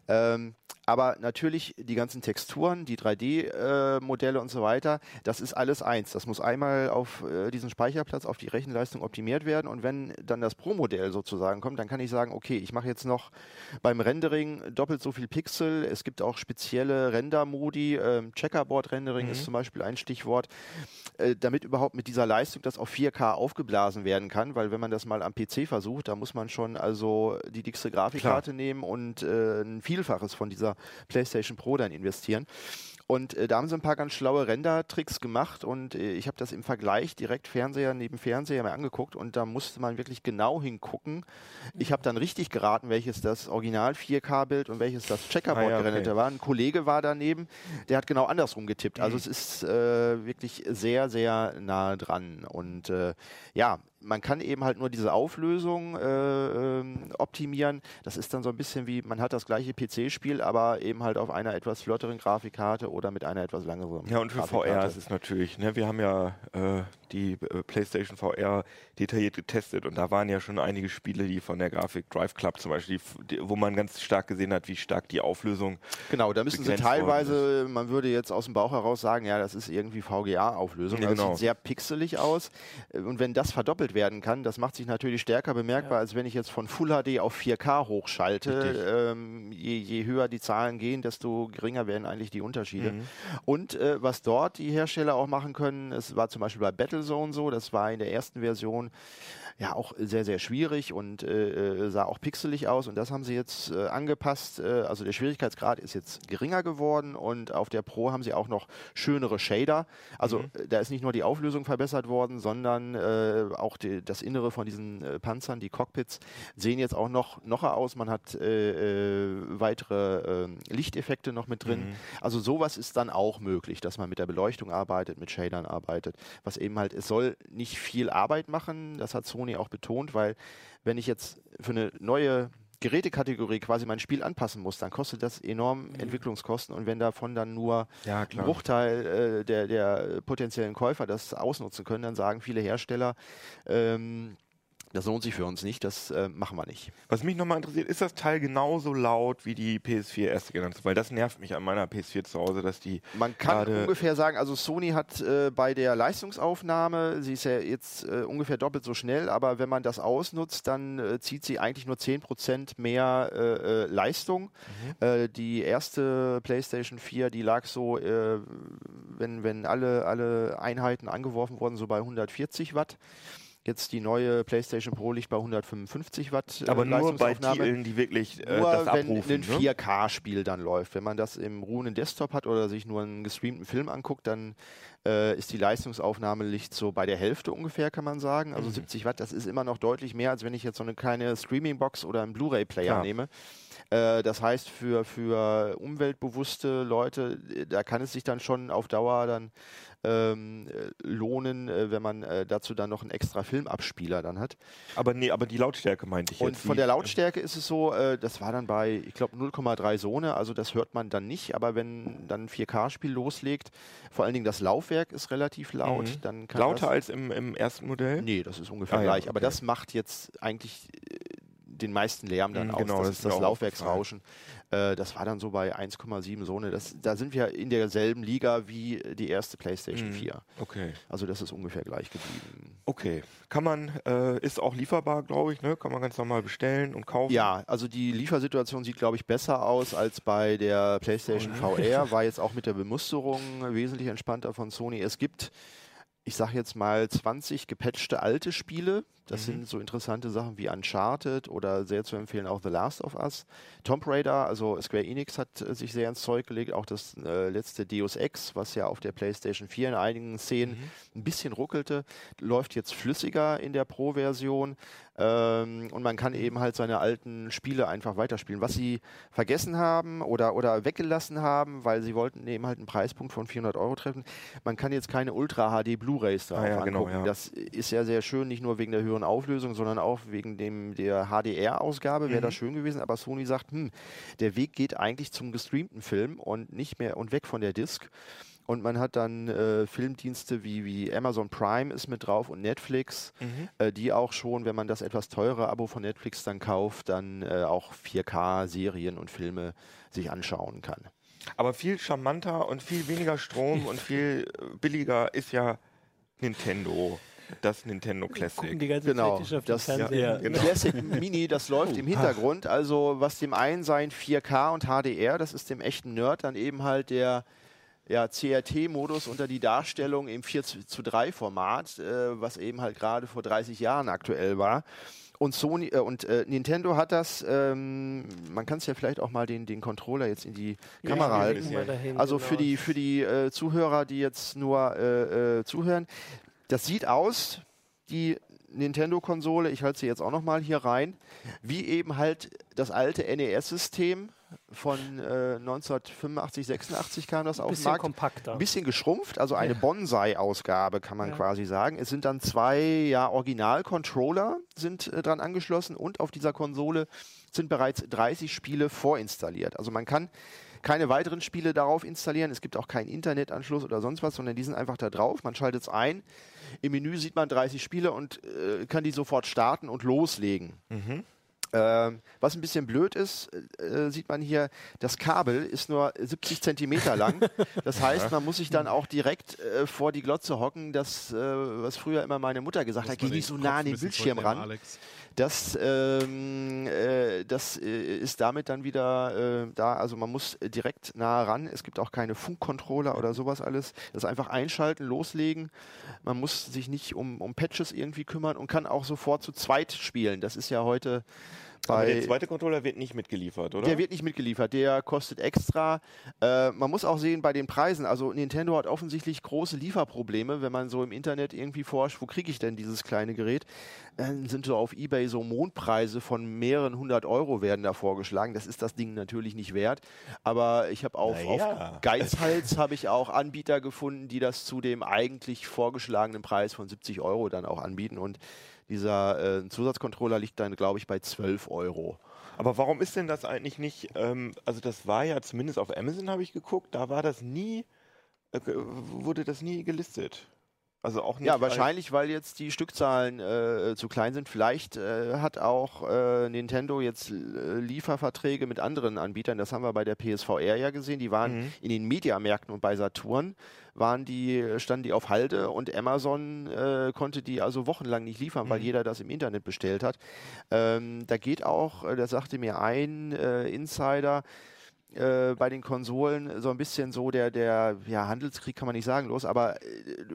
Ähm, aber natürlich die ganzen Texturen, die 3D-Modelle und so weiter, das ist alles eins. Das muss einmal auf äh, diesen Speicherplatz, auf die Rechenleistung optimiert werden. Und wenn dann das Pro-Modell sozusagen kommt, dann kann ich sagen, okay, ich mache jetzt noch beim Rendering doppelt so viel Pixel. Es gibt auch spezielle Render-Modi. Ähm, Checkerboard-Rendering Mhm. ist zum Beispiel ein Stichwort, äh, damit überhaupt mit dieser Leistung das auf 4K aufgeblasen werden kann. Weil wenn man das mal am PC versucht, da muss man schon also die dickste Grafikkarte nehmen und äh, ein Vielfaches von dieser PlayStation Pro dann investieren. Und äh, da haben sie ein paar ganz schlaue Render-Tricks gemacht und äh, ich habe das im Vergleich direkt Fernseher neben Fernseher mir angeguckt und da musste man wirklich genau hingucken. Ich habe dann richtig geraten, welches das Original 4K-Bild und welches das Checkerboard Ah ja, okay. gerenderte war. Ein Kollege war daneben, der hat genau andersrum getippt. Also Mhm. es ist äh, wirklich sehr, sehr nah dran. Und äh, ja, man kann eben halt nur diese Auflösung äh, ähm, optimieren. Das ist dann so ein bisschen wie, man hat das gleiche PC-Spiel, aber eben halt auf einer etwas flotteren Grafikkarte oder mit einer etwas langeren ja und für VR ist es natürlich, ne, wir haben ja äh, die äh, PlayStation VR detailliert getestet und da waren ja schon einige Spiele, die von der Grafik Drive Club zum Beispiel, die, die, wo man ganz stark gesehen hat, wie stark die Auflösung Genau, da müssen sie teilweise, man würde jetzt aus dem Bauch heraus sagen, ja, das ist irgendwie VGA-Auflösung. Ja, Das genau. sieht sehr pixelig aus. Äh, Und wenn das verdoppelt werden kann, das macht sich natürlich stärker bemerkbar, als wenn ich jetzt von Full HD auf 4K Richtig. hochschalte. Ähm, je, je höher die Zahlen gehen, desto geringer werden eigentlich die Unterschiede. Mhm. Und äh, was dort die Hersteller auch machen können, es war zum Beispiel bei Battlezone so, das war in der ersten Version ja auch sehr, sehr schwierig und äh, äh, sah auch pixelig aus und das haben sie jetzt äh, angepasst. Äh, also der Schwierigkeitsgrad ist jetzt geringer geworden und auf der Pro haben sie auch noch schönere Shader. Also Mhm. äh, da ist nicht nur die Auflösung verbessert worden, sondern auch die, das Innere von diesen Panzern, die Cockpits, sehen jetzt auch noch, noch aus. Man hat weitere äh, Lichteffekte noch mit drin. Mhm. Also sowas ist dann auch möglich, dass man mit der Beleuchtung arbeitet, mit Shadern arbeitet, was eben halt, es soll nicht viel Arbeit machen, das hat Sony auch betont, weil wenn ich jetzt für eine neue Gerätekategorie quasi mein Spiel anpassen muss, dann kostet das enorm Entwicklungskosten und wenn davon dann nur Ja, ein. Bruchteil äh, der, der potenziellen Käufer das ausnutzen können, dann sagen viele Hersteller, ähm, das lohnt sich für uns nicht, das äh, machen wir nicht. Was mich nochmal interessiert, ist das Teil genauso laut wie die PS4 erste Generation? Weil das nervt mich an meiner PS4 zu Hause, dass die Man kann ungefähr sagen, also Sony hat äh, bei der Leistungsaufnahme, sie ist ja jetzt äh, ungefähr doppelt so schnell, aber wenn man das ausnutzt, dann äh, zieht sie eigentlich nur 10% mehr äh, äh, Leistung. Äh, die erste PlayStation 4, die lag so, wenn, wenn alle, alle Einheiten angeworfen wurden, so bei 140 Watt. Jetzt die neue PlayStation Pro liegt bei 155 Watt. äh, Aber nur bei Leistungsaufnahme. Titeln, die wirklich äh, Nur das wenn abrufen. ein ne? 4K-Spiel dann läuft. Wenn man das im ruhenden Desktop hat oder sich nur einen gestreamten Film anguckt, dann äh, ist die Leistungsaufnahme liegt so bei der Hälfte ungefähr, kann man sagen. Mhm. Also 70 Watt, das ist immer noch deutlich mehr, als wenn ich jetzt so eine kleine Streaming-Box oder einen Blu-ray-Player nehme. Äh, das heißt, für, für umweltbewusste Leute, äh, da kann es sich dann schon auf Dauer dann ähm, äh, lohnen, äh, wenn man äh, dazu dann noch einen extra Filmabspieler dann hat. Aber nee, aber die Lautstärke meinte ich Und jetzt. von der Lautstärke ist es so, äh, das war dann bei, ich glaube, 0,3 Sone, also das hört man dann nicht, aber wenn dann ein 4K-Spiel loslegt, vor allen Dingen das Laufwerk ist relativ laut, Mhm. dann kann Lauter das, als im, im ersten Modell? Nee, das ist ungefähr Ah, ja, gleich, aber okay. das macht jetzt eigentlich den meisten Lärm dann Mhm, aus, genau, das, das das auch Laufwerksrauschen. Äh, das war dann so bei 1,7 Sone, das, da sind wir in derselben Liga wie die erste PlayStation Mhm. 4. Okay. Also das ist ungefähr gleich geblieben. Okay. Kann man, äh, ist auch lieferbar, glaube ich, ne? Kann man ganz normal bestellen und kaufen. Ja, also die Liefersituation sieht, glaube ich, besser aus als bei der PlayStation VR. War jetzt auch mit der Bemusterung wesentlich entspannter von Sony. Es gibt, ich sage jetzt mal, 20 gepatchte alte Spiele. Das sind so interessante Sachen wie Uncharted oder sehr zu empfehlen auch The Last of Us. Tomb Raider, also Square Enix hat äh, sich sehr ins Zeug gelegt. Auch das äh, letzte Deus Ex, was ja auf der PlayStation 4 in einigen Szenen ein bisschen ruckelte, läuft jetzt flüssiger in der Pro-Version. Ähm, und man kann eben halt seine alten Spiele einfach weiterspielen. Was sie vergessen haben oder, oder weggelassen haben, weil sie wollten eben halt einen Preispunkt von 400 Euro treffen, man kann jetzt keine Ultra-HD Blu-Rays drauf Ah ja, genau, angucken. ja. Das ist ja sehr schön, nicht nur wegen der höheren Auflösung, sondern auch wegen dem, der HDR-Ausgabe wäre Mhm. das schön gewesen. Aber Sony sagt, hm, der Weg geht eigentlich zum gestreamten Film und nicht mehr und weg von der Disc. Und man hat dann äh, Filmdienste wie, wie Amazon Prime ist mit drauf und Netflix, Mhm. äh, die auch schon, wenn man das etwas teure Abo von Netflix dann kauft, dann äh, auch 4K-Serien und Filme sich anschauen kann. Aber viel charmanter und viel weniger Strom und <laughs> viel äh, billiger ist ja Nintendo. Das Nintendo Classic. die ganze Genau, Zeit nicht auf das- den ja, Fernseher. genau. Classic Mini, das läuft im Hintergrund. Also was dem einen sein 4K und HDR, das ist dem echten Nerd dann eben halt der ja, CRT-Modus unter die Darstellung im 4 zu zu 3 Format, äh, was eben halt gerade vor 30 Jahren aktuell war. Und Sony äh, und äh, Nintendo hat das, ähm, man kann es ja vielleicht auch mal den, den Controller jetzt in die Kamera ja, halten. Mal dahin, Also genau. für die, für die äh, Zuhörer, die jetzt nur äh, äh, zuhören, das sieht aus, die Nintendo-Konsole, ich halte sie jetzt auch nochmal hier rein, wie eben halt das alte NES-System von äh, 1985, 86 kam das auf den bisschen Markt. kompakter. Ein bisschen geschrumpft, also eine Bonsai-Ausgabe, kann man Ja. quasi sagen. Es sind dann zwei ja, Original-Controller sind äh, dran angeschlossen und auf dieser Konsole sind bereits 30 Spiele vorinstalliert. Also man kann keine weiteren Spiele darauf installieren. Es gibt auch keinen Internetanschluss oder sonst was, sondern die sind einfach da drauf. Man schaltet es ein. Im Menü sieht man 30 Spiele und äh, kann die sofort starten und loslegen. Mhm. Ähm, was ein bisschen blöd ist, äh, sieht man hier, das Kabel ist nur 70 Zentimeter lang. Das <laughs> heißt, man muss sich dann auch direkt äh, vor die Glotze hocken, das, äh, was früher immer meine Mutter gesagt Muss hat, geh nicht so nah an den Bildschirm ran. Alex. Das, ähm, äh, das äh, ist damit dann wieder äh, da. Also man muss äh, direkt nah ran. Es gibt auch keine Funkcontroller oder sowas alles. Das einfach einschalten, loslegen. Man muss sich nicht um, um Patches irgendwie kümmern und kann auch sofort zu zweit spielen. Das ist ja heute Aber der zweite Controller wird nicht mitgeliefert, oder? der wird nicht mitgeliefert, der kostet extra. Äh, man muss auch sehen bei den Preisen, also Nintendo hat offensichtlich große Lieferprobleme, wenn man so im Internet irgendwie forscht, wo kriege ich denn dieses kleine Gerät? Dann sind so auf Ebay so Mondpreise von mehreren hundert Euro werden da vorgeschlagen. Das ist das Ding natürlich nicht wert. Aber ich habe auf, Naja. auf Geizhals habe ich auch Anbieter gefunden, die das zu dem eigentlich vorgeschlagenen Preis von 70 Euro dann auch anbieten. Und dieser äh, Zusatzcontroller liegt dann, glaube ich, bei 12 Euro. Aber warum ist denn das eigentlich nicht, ähm, also das war ja zumindest auf Amazon habe ich geguckt, da war das nie, äh, wurde das nie gelistet. Also auch nicht. Ja, wahrscheinlich, weil jetzt die Stückzahlen äh, zu klein sind. Vielleicht äh, hat auch äh, Nintendo jetzt äh, Lieferverträge mit anderen Anbietern. Das haben wir bei der PSVR ja gesehen. Die waren Mhm. in den Mediamärkten und bei Saturn waren die, standen die auf Halde und Amazon äh, konnte die also wochenlang nicht liefern, weil Mhm. jeder das im Internet bestellt hat. Ähm, da geht auch, äh, da sagte mir ein äh, Insider, äh, bei den Konsolen so ein bisschen so der, der ja, Handelskrieg kann man nicht sagen los, aber äh,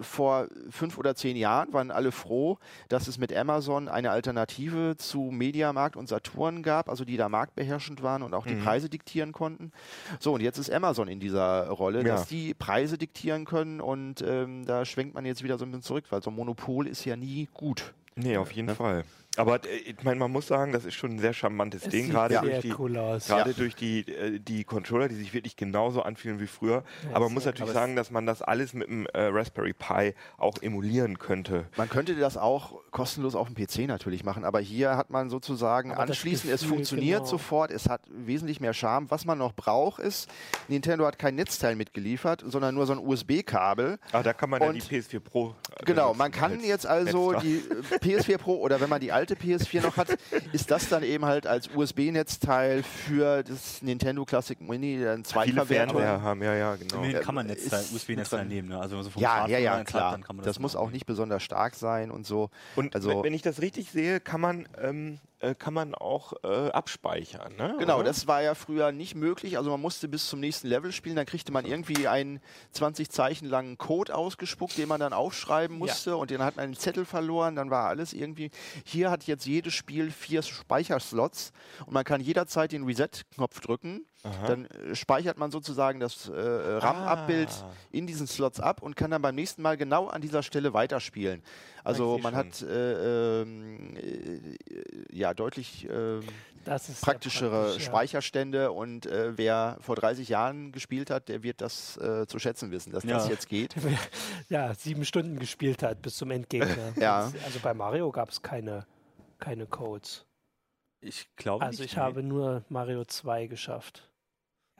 vor fünf oder zehn Jahren waren alle froh, dass es mit Amazon eine Alternative zu Mediamarkt und Saturn gab, also die da marktbeherrschend waren und auch die Mhm. Preise diktieren konnten. So, und jetzt ist Amazon in dieser Rolle, Ja. dass die Preise diktieren können und ähm, da schwenkt man jetzt wieder so ein bisschen zurück, weil so ein Monopol ist ja nie gut. Nee, auf jeden Ne? Fall. Aber äh, ich meine, man muss sagen, das ist schon ein sehr charmantes Es Ding, gerade durch die, cool gerade Ja. durch die, äh, die Controller, die sich wirklich genauso anfühlen wie früher. Ja, Aber man muss natürlich es- sagen, dass man das alles mit dem äh, Raspberry Pi auch emulieren könnte. Man könnte das auch kostenlos auf dem PC natürlich machen, aber hier hat man sozusagen Aber anschließend, es Gefühl, funktioniert genau. sofort, es hat wesentlich mehr Charme. Was man noch braucht ist, Nintendo hat kein Netzteil mitgeliefert, sondern nur so ein USB-Kabel. Ah, da kann man ja Und- die PS4 Pro. äh, Genau, man kann jetzt also Netzteil. die äh, PS4 Pro oder wenn man die alte <laughs> PS4 noch hat, ist das dann eben halt als USB-Netzteil für das Nintendo Classic Mini dann Viele Zweitverwertung. Fernseher haben, ja, ja, genau. Äh, kann man Netzteil, USB-Netzteil nehmen. Ne? Also wenn man so vom Ja, ja, ja, hat, klar. dann kann man Das das muss auch nicht besonders stark sein und so. Und Also- wenn- wenn ich das richtig sehe, kann man, ähm, äh, kann man auch äh, abspeichern. Ne? Genau, Oder? das war ja früher nicht möglich. Also man musste bis zum nächsten Level spielen, dann kriegte man irgendwie einen 20 Zeichen langen Code ausgespuckt, den man dann aufschreiben musste und den hat man einen Zettel verloren, dann war alles irgendwie. Hier hat jetzt jedes Spiel vier Speicherslots und man kann jederzeit den Reset-Knopf drücken. Dann äh, speichert man sozusagen das äh, RAM-Abbild Ah. in diesen Slots ab und kann dann beim nächsten Mal genau an dieser Stelle weiterspielen. Also man schon. hat äh, ähm, äh, ja deutlich ähm, Das ist sehr praktischere praktisch, ja. Speicherstände und äh, wer vor 30 Jahren gespielt hat, der wird das äh, zu schätzen wissen, dass das Ja. jetzt geht. <laughs> ja, sieben Stunden gespielt hat bis zum Endgegner. <laughs> Ja. Also bei Mario gab es keine, keine Codes. Ich glaube Also nicht. ich habe nur Mario 2 geschafft.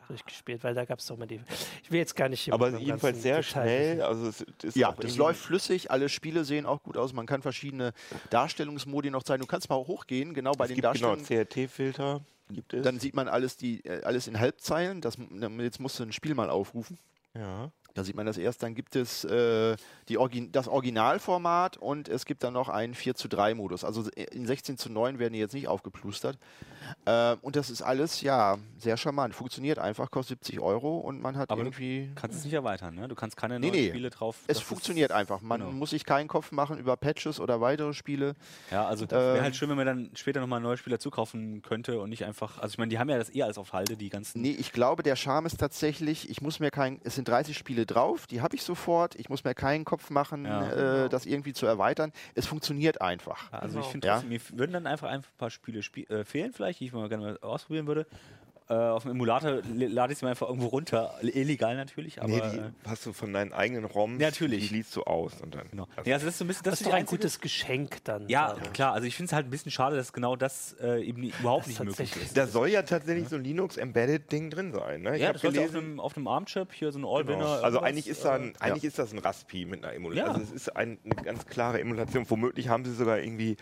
Durchgespielt, weil da gab es doch mal die. Ich will jetzt gar nicht hier Aber jedenfalls sehr Detail schnell. wissen. Also es ist Ja, das läuft flüssig, alle Spiele sehen auch gut aus, man kann verschiedene Darstellungsmodi noch zeigen. Du kannst mal hochgehen, genau bei es den gibt genau Darstellungen. CRT-Filter. Gibt es. Dann sieht man alles, die, äh, alles in Halbzeilen. Das, jetzt musst du ein Spiel mal aufrufen. ja. Da sieht man das erst. Dann gibt es äh, die Orgi das Originalformat und es gibt dann noch einen 4 zu 3 Modus. Also in 16 zu 9 werden die jetzt nicht aufgeplustert. Äh, und das ist alles, ja, sehr charmant. Funktioniert einfach, kostet 70 Euro und man hat Aber irgendwie. Du kannst es nicht erweitern, ne? Du kannst keine Nee, neuen nee. Spiele drauf. Es funktioniert einfach. Man genau. muss sich keinen Kopf machen über Patches oder weitere Spiele. Ja, also Ähm, wäre halt schön, wenn man dann später nochmal neue Spieler zukaufen könnte und nicht einfach. Also ich meine, die haben ja das eh alles auf Halde, die ganzen. Nee, ich glaube, der Charme ist tatsächlich, ich muss mir kein, es sind 30 Spiele drauf, die habe ich sofort. Ich muss mir keinen Kopf machen, Ja. äh, das irgendwie zu erweitern. Es funktioniert einfach. Also Genau. ich finde Ja. mir würden dann einfach ein paar Spiele spie äh, fehlen, vielleicht, die ich mal gerne mal ausprobieren würde. Äh, auf dem Emulator lade ich sie mir einfach irgendwo runter, illegal natürlich, aber. nee, äh, die hast du von deinen eigenen ROMs. Ja, natürlich. Die liest du aus und dann. genau. Also, ja, also das ist so ein bisschen. Das, Das ist doch ein gutes Geschenk dann. Ja, dadurch. klar. Also ich finde es halt ein bisschen schade, dass genau das äh, eben nie, überhaupt Das nicht möglich tatsächlich- ist. da soll ja tatsächlich so ein Linux-Embedded-Ding drin sein. Ne? Ich ja, das sollte auf gelesen, einem, auf einem ARM-Chip hier so ein Allwinner. Genau. Also eigentlich ist, da ein, äh, eigentlich ist das ein Raspi mit einer Emulation. Ja. Also es ist ein, eine ganz klare Emulation. Womöglich haben sie sogar irgendwie,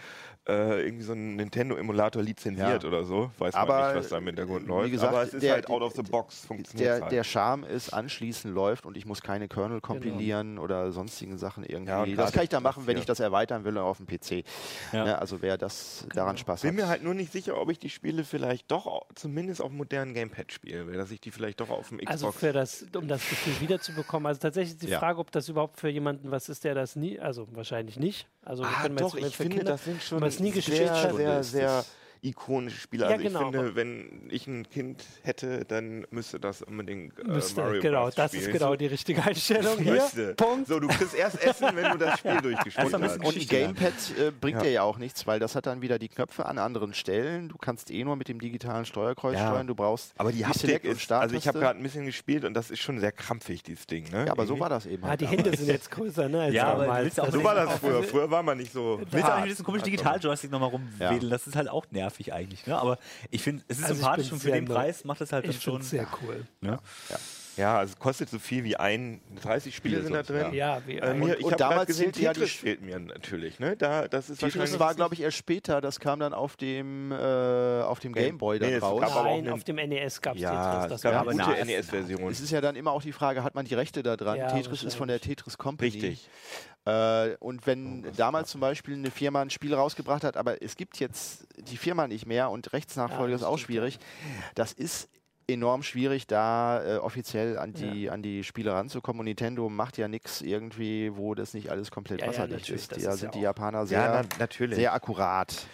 äh, irgendwie so einen Nintendo-Emulator lizenziert Ja. oder so. Weiß Aber, man nicht, was da im Hintergrund wie läuft. gesagt, Aber es ist der- halt out of the box. Funktioniert Der, halt. der Charme ist, anschließend läuft und ich muss keine Kernel kompilieren oder sonstigen Sachen irgendwie. Ja, das kann ich dann das machen, wenn ich das erweitern will auf dem PC. Ja. Ne, also wer das daran Spaß bin hat. mir halt nur nicht sicher, ob ich die Spiele vielleicht doch zumindest auf dem modernen Gamepad spielen will, dass ich die vielleicht doch auf dem Xbox. Also für das, um das Gefühl wiederzubekommen. Also tatsächlich die Ja. Frage, ob das überhaupt für jemanden was ist, der das nie, also wahrscheinlich nicht. Also wir ah, können doch, jetzt ich finde, Kinder- das sind schon es nie gespielt sehr, sehr, sehr ikonische Spiele. Ja, Also genau, ich finde, wenn ich ein Kind hätte, dann müsste das unbedingt äh, müsste, Mario genau, Bros. das spielen. ist genau die richtige <laughs> Einstellung hier. Müsste. Punkt. So, du kriegst erst Essen, wenn du das Spiel <laughs> durchgespielt hast. Und lernen. Gamepad äh, bringt Ja. dir ja auch nichts, weil das hat dann wieder die Knöpfe an anderen Stellen. Du kannst eh nur mit dem digitalen Steuerkreuz Ja. steuern. Du brauchst Aber die Haptik ist, also ich habe gerade ein bisschen gespielt und das ist schon sehr krampfig, dieses Ding. Ne? Ja, aber so war das eben. Ah, halt die damals. Hände sind jetzt größer, ne? Als Ja, aber damals. So war das früher. Früher war man nicht so. Willst du auch nicht mit diesem komischen Also, Digital-Joystick nochmal rumwedeln? Das ist halt auch nervig eigentlich. Ne? Aber ich finde, es ist Also sympathisch und für den Preis macht es halt dann Ich schon. finde sehr cool. Ne? Ja, also es kostet so viel wie ein. 30 Spiele sind da drin. Ja, wie Äh, mir, Und- ich und habe damals gesehen, ja die Tetris fehlt mir natürlich. Ne? Da, das ist Tetris war, glaube ich, erst später. Das kam dann auf dem, äh, auf dem Game- Gameboy da Nee, es raus. gab aber auch Nein, einen- auf dem NES gab es ja, Tetris. Das gab war eine aber gute es- NES-Version. Es ist ja dann immer auch die Frage, hat man die Rechte daran? Ja, Tetris ist von der. Tetris Company. Richtig. Äh, und wenn damals zum Beispiel eine Firma ein Spiel rausgebracht hat, aber es gibt jetzt die Firma nicht mehr und Rechtsnachfolge Ja, ist auch schwierig, das ist enorm schwierig, da äh, offiziell an die, an die Spiele ranzukommen. Und Nintendo macht ja nichts irgendwie, wo das nicht alles komplett Ja, ja, wasserdicht natürlich, ist. Da sind ja die Japaner sehr, Ja, na, natürlich. sehr akkurat.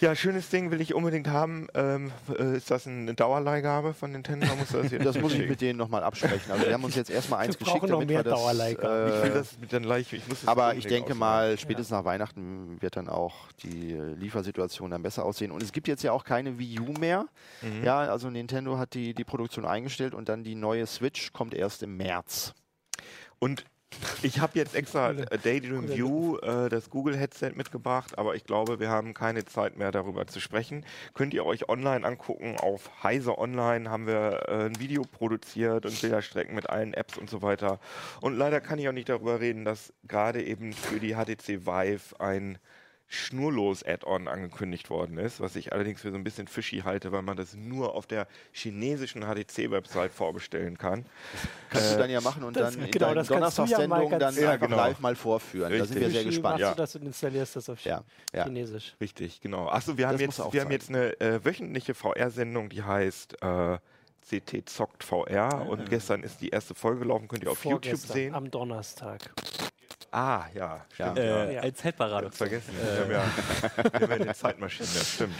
Ja, schönes Ding will ich unbedingt haben. Ähm, äh, ist das eine Dauerleihgabe von Nintendo? Muss das, <laughs> Das muss ich mit denen nochmal absprechen. Also wir haben uns jetzt erstmal eins Wir geschickt, brauchen noch damit mehr wir das, Dauerleihgaben. Ich will äh, das mit dann gleich. Ich muss aber ich denke ausleihen. mal, spätestens nach Weihnachten wird dann auch die äh, Liefersituation dann besser aussehen. Und es gibt jetzt ja auch keine Wii U mehr. Mhm. Ja, also Nintendo hat die, die Produktion eingestellt und dann die neue Switch kommt erst im März. Und ich habe jetzt extra Daydream View, äh, das Google-Headset mitgebracht, aber ich glaube, wir haben keine Zeit mehr darüber zu sprechen. Könnt ihr euch online angucken. Auf Heise Online haben wir äh, ein Video produziert und Bilderstrecken mit allen Apps und so weiter. Und leider kann ich auch nicht darüber reden, dass gerade eben für die HTC Vive ein Schnurlos-Add-on angekündigt worden ist, was ich allerdings für so ein bisschen fishy halte, weil man das nur auf der chinesischen HTC-Website vorbestellen kann. Kannst Äh, du dann ja machen und das- dann in genau, deinen ja Donnerstagssendungen ganz- dann Ja, genau. live mal vorführen. Da sind wir Richtig. sehr gespannt. machst Ja. du das und installierst das auf Ja, ja. Chinesisch? Richtig, genau. Achso, wir haben jetzt, wir haben jetzt eine äh, wöchentliche VR-Sendung, die heißt äh, CT Zockt VR und gestern ist die erste Folge gelaufen, könnt ihr auf YouTube Vorgestern, sehen. Am Donnerstag. Ah, ja, stimmt. Ja. Ja. Äh, Ja. Als. Ganz vergessen. Wir haben ja, wir haben ja eine Zeitmaschine, stimmt.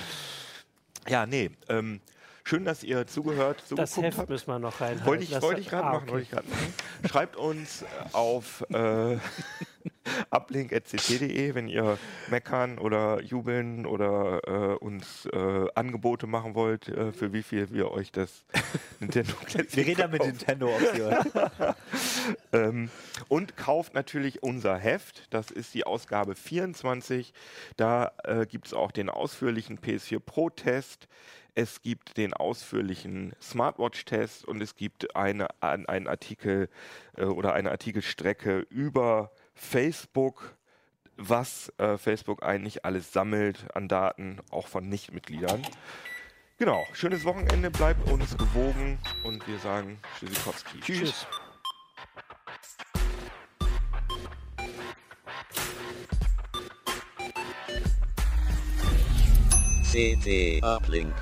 Ja, nee. Ähm, schön, dass ihr zugehört, Das zugeguckt Heft habt. müssen wir noch reinhalten. Wollte ich, Das- wollte ich gerade ah, machen, okay. machen. Schreibt uns äh, auf äh, <laughs> <laughs> uplink.cc.de, wenn ihr meckern oder jubeln oder äh, uns äh, Angebote machen wollt, äh, für wie viel wir euch das <laughs> Nintendo Classic Wir reden da mit. Nintendo, hören. <laughs> Ähm, und kauft natürlich unser Heft. Das ist die Ausgabe 24. Da äh, gibt es auch den ausführlichen PS4 Pro Test. Es gibt den ausführlichen Smartwatch-Test und es gibt eine, ein, einen Artikel äh, oder eine Artikelstrecke über Facebook, was äh, Facebook eigentlich alles sammelt an Daten, auch von Nichtmitgliedern. Genau, schönes Wochenende, bleibt uns gewogen und wir sagen Tschüssikowski. Tschüss. CT Uplink.